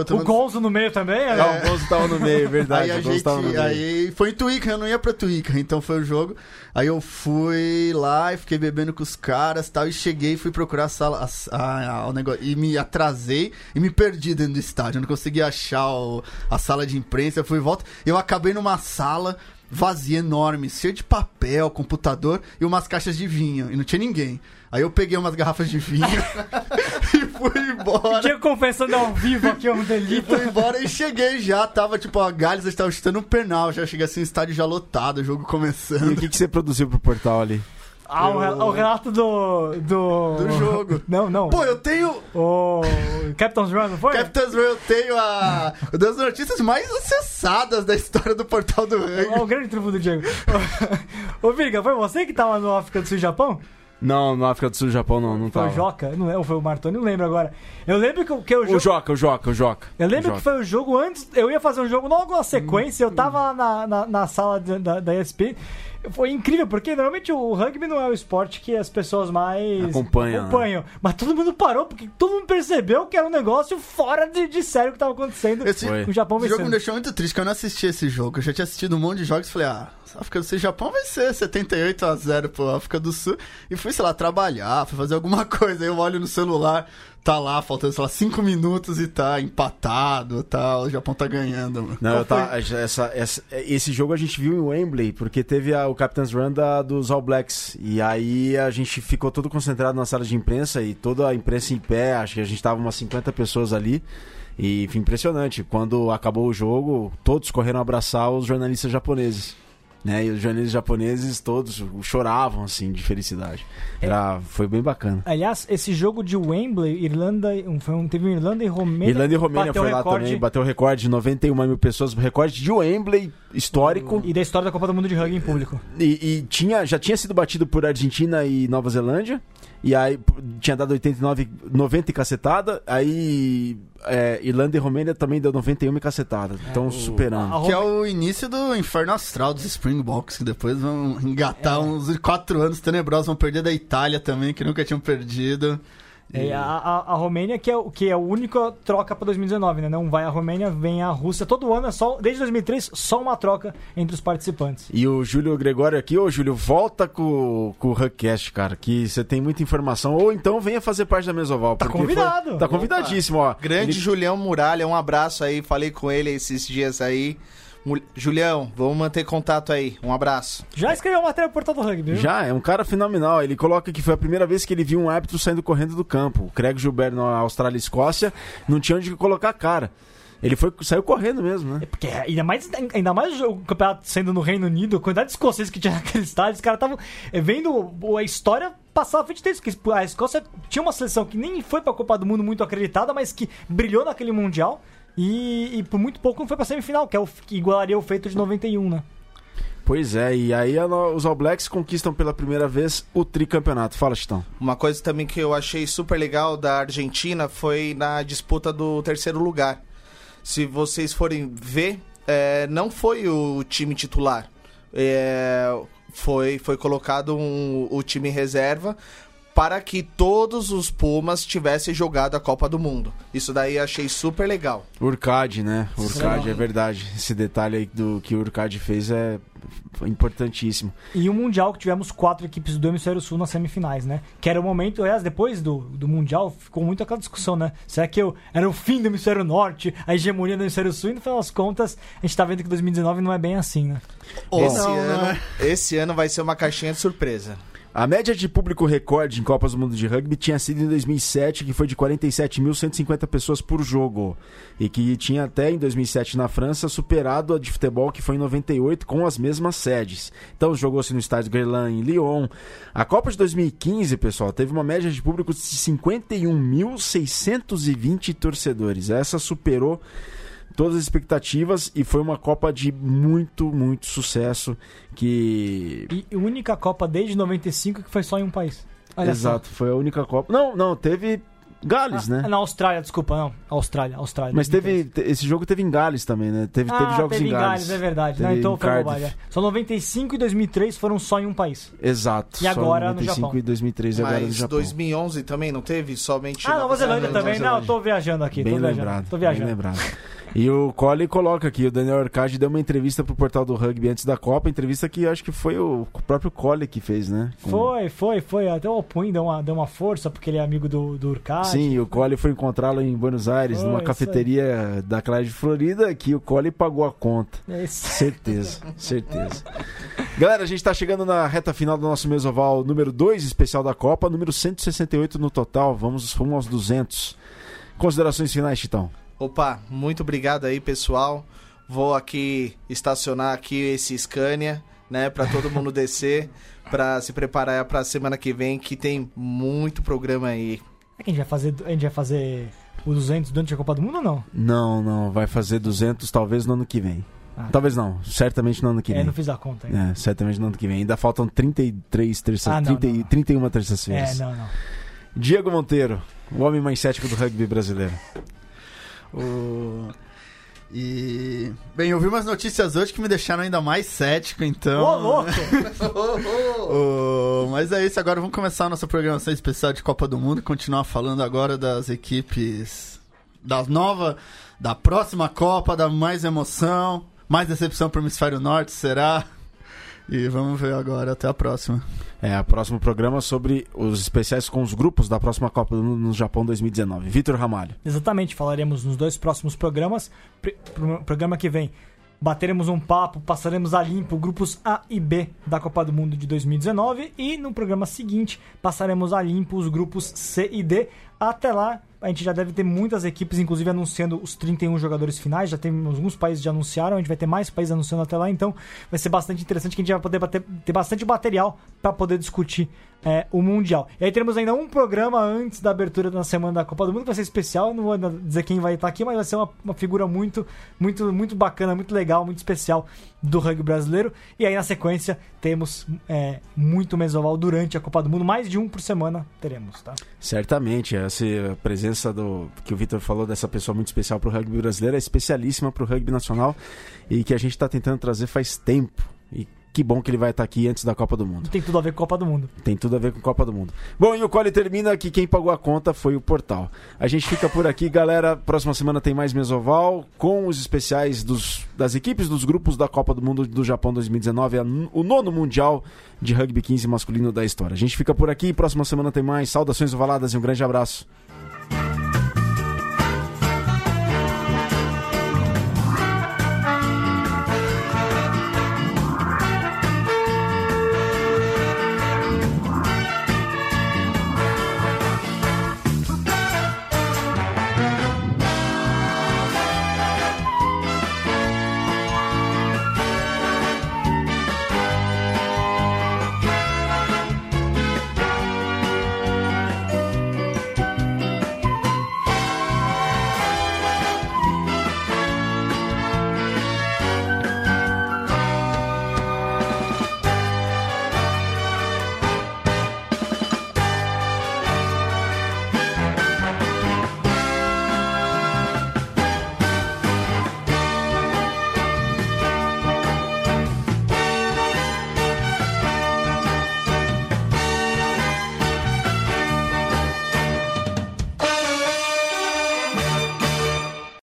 O Gonzo no meio também? É, é. o Gonzo tava no meio, verdade. Aí a gente, aí foi em Twickenham, eu não ia pra Twickenham, então foi o jogo. Aí eu fui lá e fiquei bebendo com os caras tal, e cheguei e fui procurar a sala, a, a, a, o negócio, e me atrasei e me perdi dentro do estádio. Eu não consegui achar o, a sala de imprensa, eu fui e volta. Eu acabei numa sala vazia, enorme, cheio de papel, computador e umas caixas de vinho. E não tinha ninguém. Aí eu peguei umas garrafas de vinho e fui embora. Tinha confessando ao vivo aqui um delito. E fui embora e cheguei já. Tava tipo, a Gales estava chutando um penal. Já cheguei assim, estádio já lotado, o jogo começando. E o que, que você produziu pro portal ali? Ah, eu... o relato do, do. Do jogo. Não, não. Pô, eu tenho. O. Captain's Run, não foi? Captain's Run, eu tenho a. Uma das notícias mais acessadas da história do portal do Rugby. Olha o grande trunfo do Diego. Ô, Viga, foi você que tava no África do Sul e Japão? Não, no África do Sul e Japão não, não foi tava. Foi o Joca? Não é, ou foi o Martoni? Não lembro agora. Eu lembro que, que o jogo... O Joca, o Joca, o Joca. Eu lembro Joca. que foi o jogo antes... Eu ia fazer um jogo logo na sequência, eu tava lá na, na, na sala da, da ESP foi incrível, porque normalmente o rugby não é o esporte que as pessoas mais acompanham. acompanham. Né? Mas todo mundo parou, porque todo mundo percebeu que era um negócio fora de, de sério que estava acontecendo esse, com o Japão vencendo. Esse jogo me deixou muito triste, porque eu não assisti esse jogo. Eu já tinha assistido um monte de jogos e falei, ah, África do Sul e Japão vai ser 78 a 0 pro África do Sul. E fui, sei lá, trabalhar, fui fazer alguma coisa. Aí eu olho no celular, tá lá, faltando, sei lá, cinco minutos e tá empatado tal. O Japão tá ganhando, mano. Não, tá, essa, essa- esse jogo a gente viu em Wembley, porque teve a- o Captain's Run da- dos All Blacks. E aí a gente ficou todo concentrado na sala de imprensa e toda a imprensa em pé, acho que a gente tava umas 50 pessoas ali. E foi impressionante. Quando acabou o jogo, todos correram abraçar os jornalistas japoneses. Né? E os jornalistas japoneses todos choravam assim de felicidade. Era, foi bem bacana. Aliás, esse jogo de Wembley, Irlanda, um, foi um- teve Irlanda e Romênia. Irlanda e Romênia foi lá recorde- também, bateu o recorde de 91 mil pessoas, recorde de Wembley histórico. E da história da Copa do Mundo de Rugby em público. E, e tinha, já tinha sido batido por Argentina e Nova Zelândia. E aí tinha dado 89, 90 e cacetada. Aí é, Irlanda e Romênia também deu 91 e cacetada. Então superando. a Que é o início do inferno astral dos Springboks, que depois vão engatar É. uns quatro anos tenebrosos, vão perder da Itália também, que nunca tinham perdido. É, a, a, a Romênia, que é, o- que é a única troca para 2019, né? Não vai a Romênia, vem a Rússia. Todo ano é só, desde 2003, só uma troca entre os participantes. E o Júlio Gregório aqui, ô Júlio, volta com, com o Huckcast, cara, que você tem muita informação. Ou então venha fazer parte da Mesoval. Tá porque foi- convidado. tá convidadíssimo, ó. Grande Ele- Julião Muralha, um abraço aí, falei com ele esses dias aí. Julião, vamos manter contato aí. Um abraço. Já escreveu uma matéria pro Portal do Rugby, viu? Já, é um cara fenomenal. Ele coloca que foi a primeira vez que ele viu um árbitro saindo correndo do campo. O Craig Gilbert na Austrália e Escócia não tinha onde colocar a cara. Ele foi, saiu correndo mesmo, né? Porque ainda mais, ainda mais o campeonato sendo no Reino Unido, a quantidade de escoceses que tinha naquele estádio, os caras estavam vendo a história passar à frente deles. Porque a Escócia tinha uma seleção que nem foi pra Copa do Mundo muito acreditada, mas que brilhou naquele Mundial. E, e por muito pouco não foi pra semifinal, que é o que igualaria o feito de 91, né? Pois é, e aí os All Blacks conquistam pela primeira vez o tricampeonato. Fala, Chitão. Uma coisa também que eu achei super legal da Argentina foi na disputa do terceiro lugar. Se vocês forem ver, é, não foi o time titular. É, foi, foi colocado um- o time reserva para que todos os Pumas tivessem jogado a Copa do Mundo. Isso daí eu achei super legal. Urcade, né? Urcade, é verdade. Esse detalhe aí do que o Urcade fez é importantíssimo. E o Mundial que tivemos quatro equipes do Hemisfério Sul nas semifinais, né? Que era o momento, aliás, depois do, do Mundial, ficou muito aquela discussão, né? Será que eu, era o fim do Hemisfério Norte, a hegemonia do Hemisfério Sul? E no final das contas, a gente tá vendo que 2019 não é bem assim, né? Ou esse, não, ano, né? esse ano vai ser uma caixinha de surpresa. A média de público recorde em Copas do Mundo de Rugby tinha sido em 2007, que foi de 47.150 pessoas por jogo. E que tinha até em 2007 na França superado a de futebol, que foi em 98, com as mesmas sedes. Então jogou-se no estádio Guerlain, em Lyon. A Copa de 2015, pessoal, teve uma média de público de 51.620 torcedores. Essa superou todas as expectativas e foi uma Copa de muito, muito sucesso. Que E a única Copa desde 95 que foi só em um país. Olha só. Exato, foi a única Copa. Não, não, teve Gales, Ah, né? Na Austrália, desculpa, não. Austrália, Austrália. Mas teve. 2003. te- Esse jogo teve em Gales também, né? Teve, Ah, teve jogos teve em Gales. é verdade. Teve Não, então foi bobagem. Só 95 e 2003 foram só em um país. Exato. E só agora no 95 Japão. e 2003 agora no Mas Japão. 2011 também não teve? Somente Ah, Nova Zelândia também. Não, eu tô viajando aqui. Bem tô viajando. lembrado. Tô Bem viajando. lembrado. E o Cole coloca aqui, o Daniel Arcade deu uma entrevista pro portal do rugby antes da Copa, entrevista que acho que foi o próprio Cole que fez, né? Com- Foi, foi, foi. Até o Opun deu uma, deu uma força, porque ele é amigo do, do Urcade. Sim, o Cole foi encontrá-lo em Buenos Aires, Foi, numa isso cafeteria da Clara de Florida, que o Cole pagou a conta. Esse- Certeza, certeza. Galera, a gente tá chegando na reta final do nosso mesoval número 2, especial da Copa, número 168 no total. Vamos rumo aos 200. Considerações finais, Titão. Opa, muito obrigado aí, pessoal. Vou aqui estacionar aqui esse Scania, né, para todo mundo descer, para se preparar para semana que vem, que tem muito programa aí. É que a gente vai fazer, a gente vai fazer o 200 durante a Copa do Mundo ou não? Não, não, vai fazer 200 talvez no ano que vem. Ah. Talvez não, certamente no ano que É, vem. não fiz a conta ainda. É, certamente no ano que vem. Ainda faltam 33 terças, Ah, não, 30 e- não, não. 31 É, terças-feiras. não, não. Diego Monteiro, o homem mais cético do rugby brasileiro. O- E. Bem, eu vi umas notícias hoje que me deixaram ainda mais cético, então. Ô, louco! Mas é isso, agora vamos começar a nossa programação especial de Copa do Mundo e continuar falando agora das equipes da nova, da próxima Copa, da mais emoção, mais decepção para o Hemisfério Norte, será? E vamos ver agora. Até a próxima. É, o próximo programa sobre os especiais com os grupos da próxima Copa do Mundo no Japão 2019. Vitor Ramalho. Exatamente, falaremos nos dois próximos programas. Pr- pro programa que vem, bateremos um papo, passaremos a limpo grupos A e B da Copa do Mundo de 2019 e no programa seguinte passaremos a limpo os grupos C e D. Até lá, a gente já deve ter muitas equipes, inclusive anunciando os 31 jogadores finais. Já tem alguns países já anunciaram, a gente vai ter mais países anunciando até lá, então vai ser bastante interessante que a gente vai poder bater- ter bastante material para poder discutir é, o Mundial. E aí teremos ainda um programa antes da abertura da semana da Copa do Mundo, que vai ser especial. Eu não vou dizer quem vai estar aqui, mas vai ser uma, uma figura muito, muito, muito bacana, muito legal, muito especial do rugby brasileiro. E aí na sequência temos é, muito mesoval durante a Copa do Mundo, mais de um por semana teremos, tá? Certamente, essa presença do que o Vitor falou dessa pessoa muito especial para o rugby brasileiro é especialíssima para o rugby nacional e que a gente está tentando trazer faz tempo. E que bom que ele vai estar aqui antes da Copa do Mundo. Tem tudo a ver com a Copa do Mundo. Tem tudo a ver com Copa do Mundo. Bom, e o Cole termina que quem pagou a conta foi o Portal. A gente fica por aqui, galera. Próxima semana tem mais Mesoval com os especiais dos, das equipes dos grupos da Copa do Mundo do Japão 2019, a o nono Mundial de Rugby 15 masculino da história. A gente fica por aqui. Próxima semana tem mais. Saudações ovaladas e um grande abraço.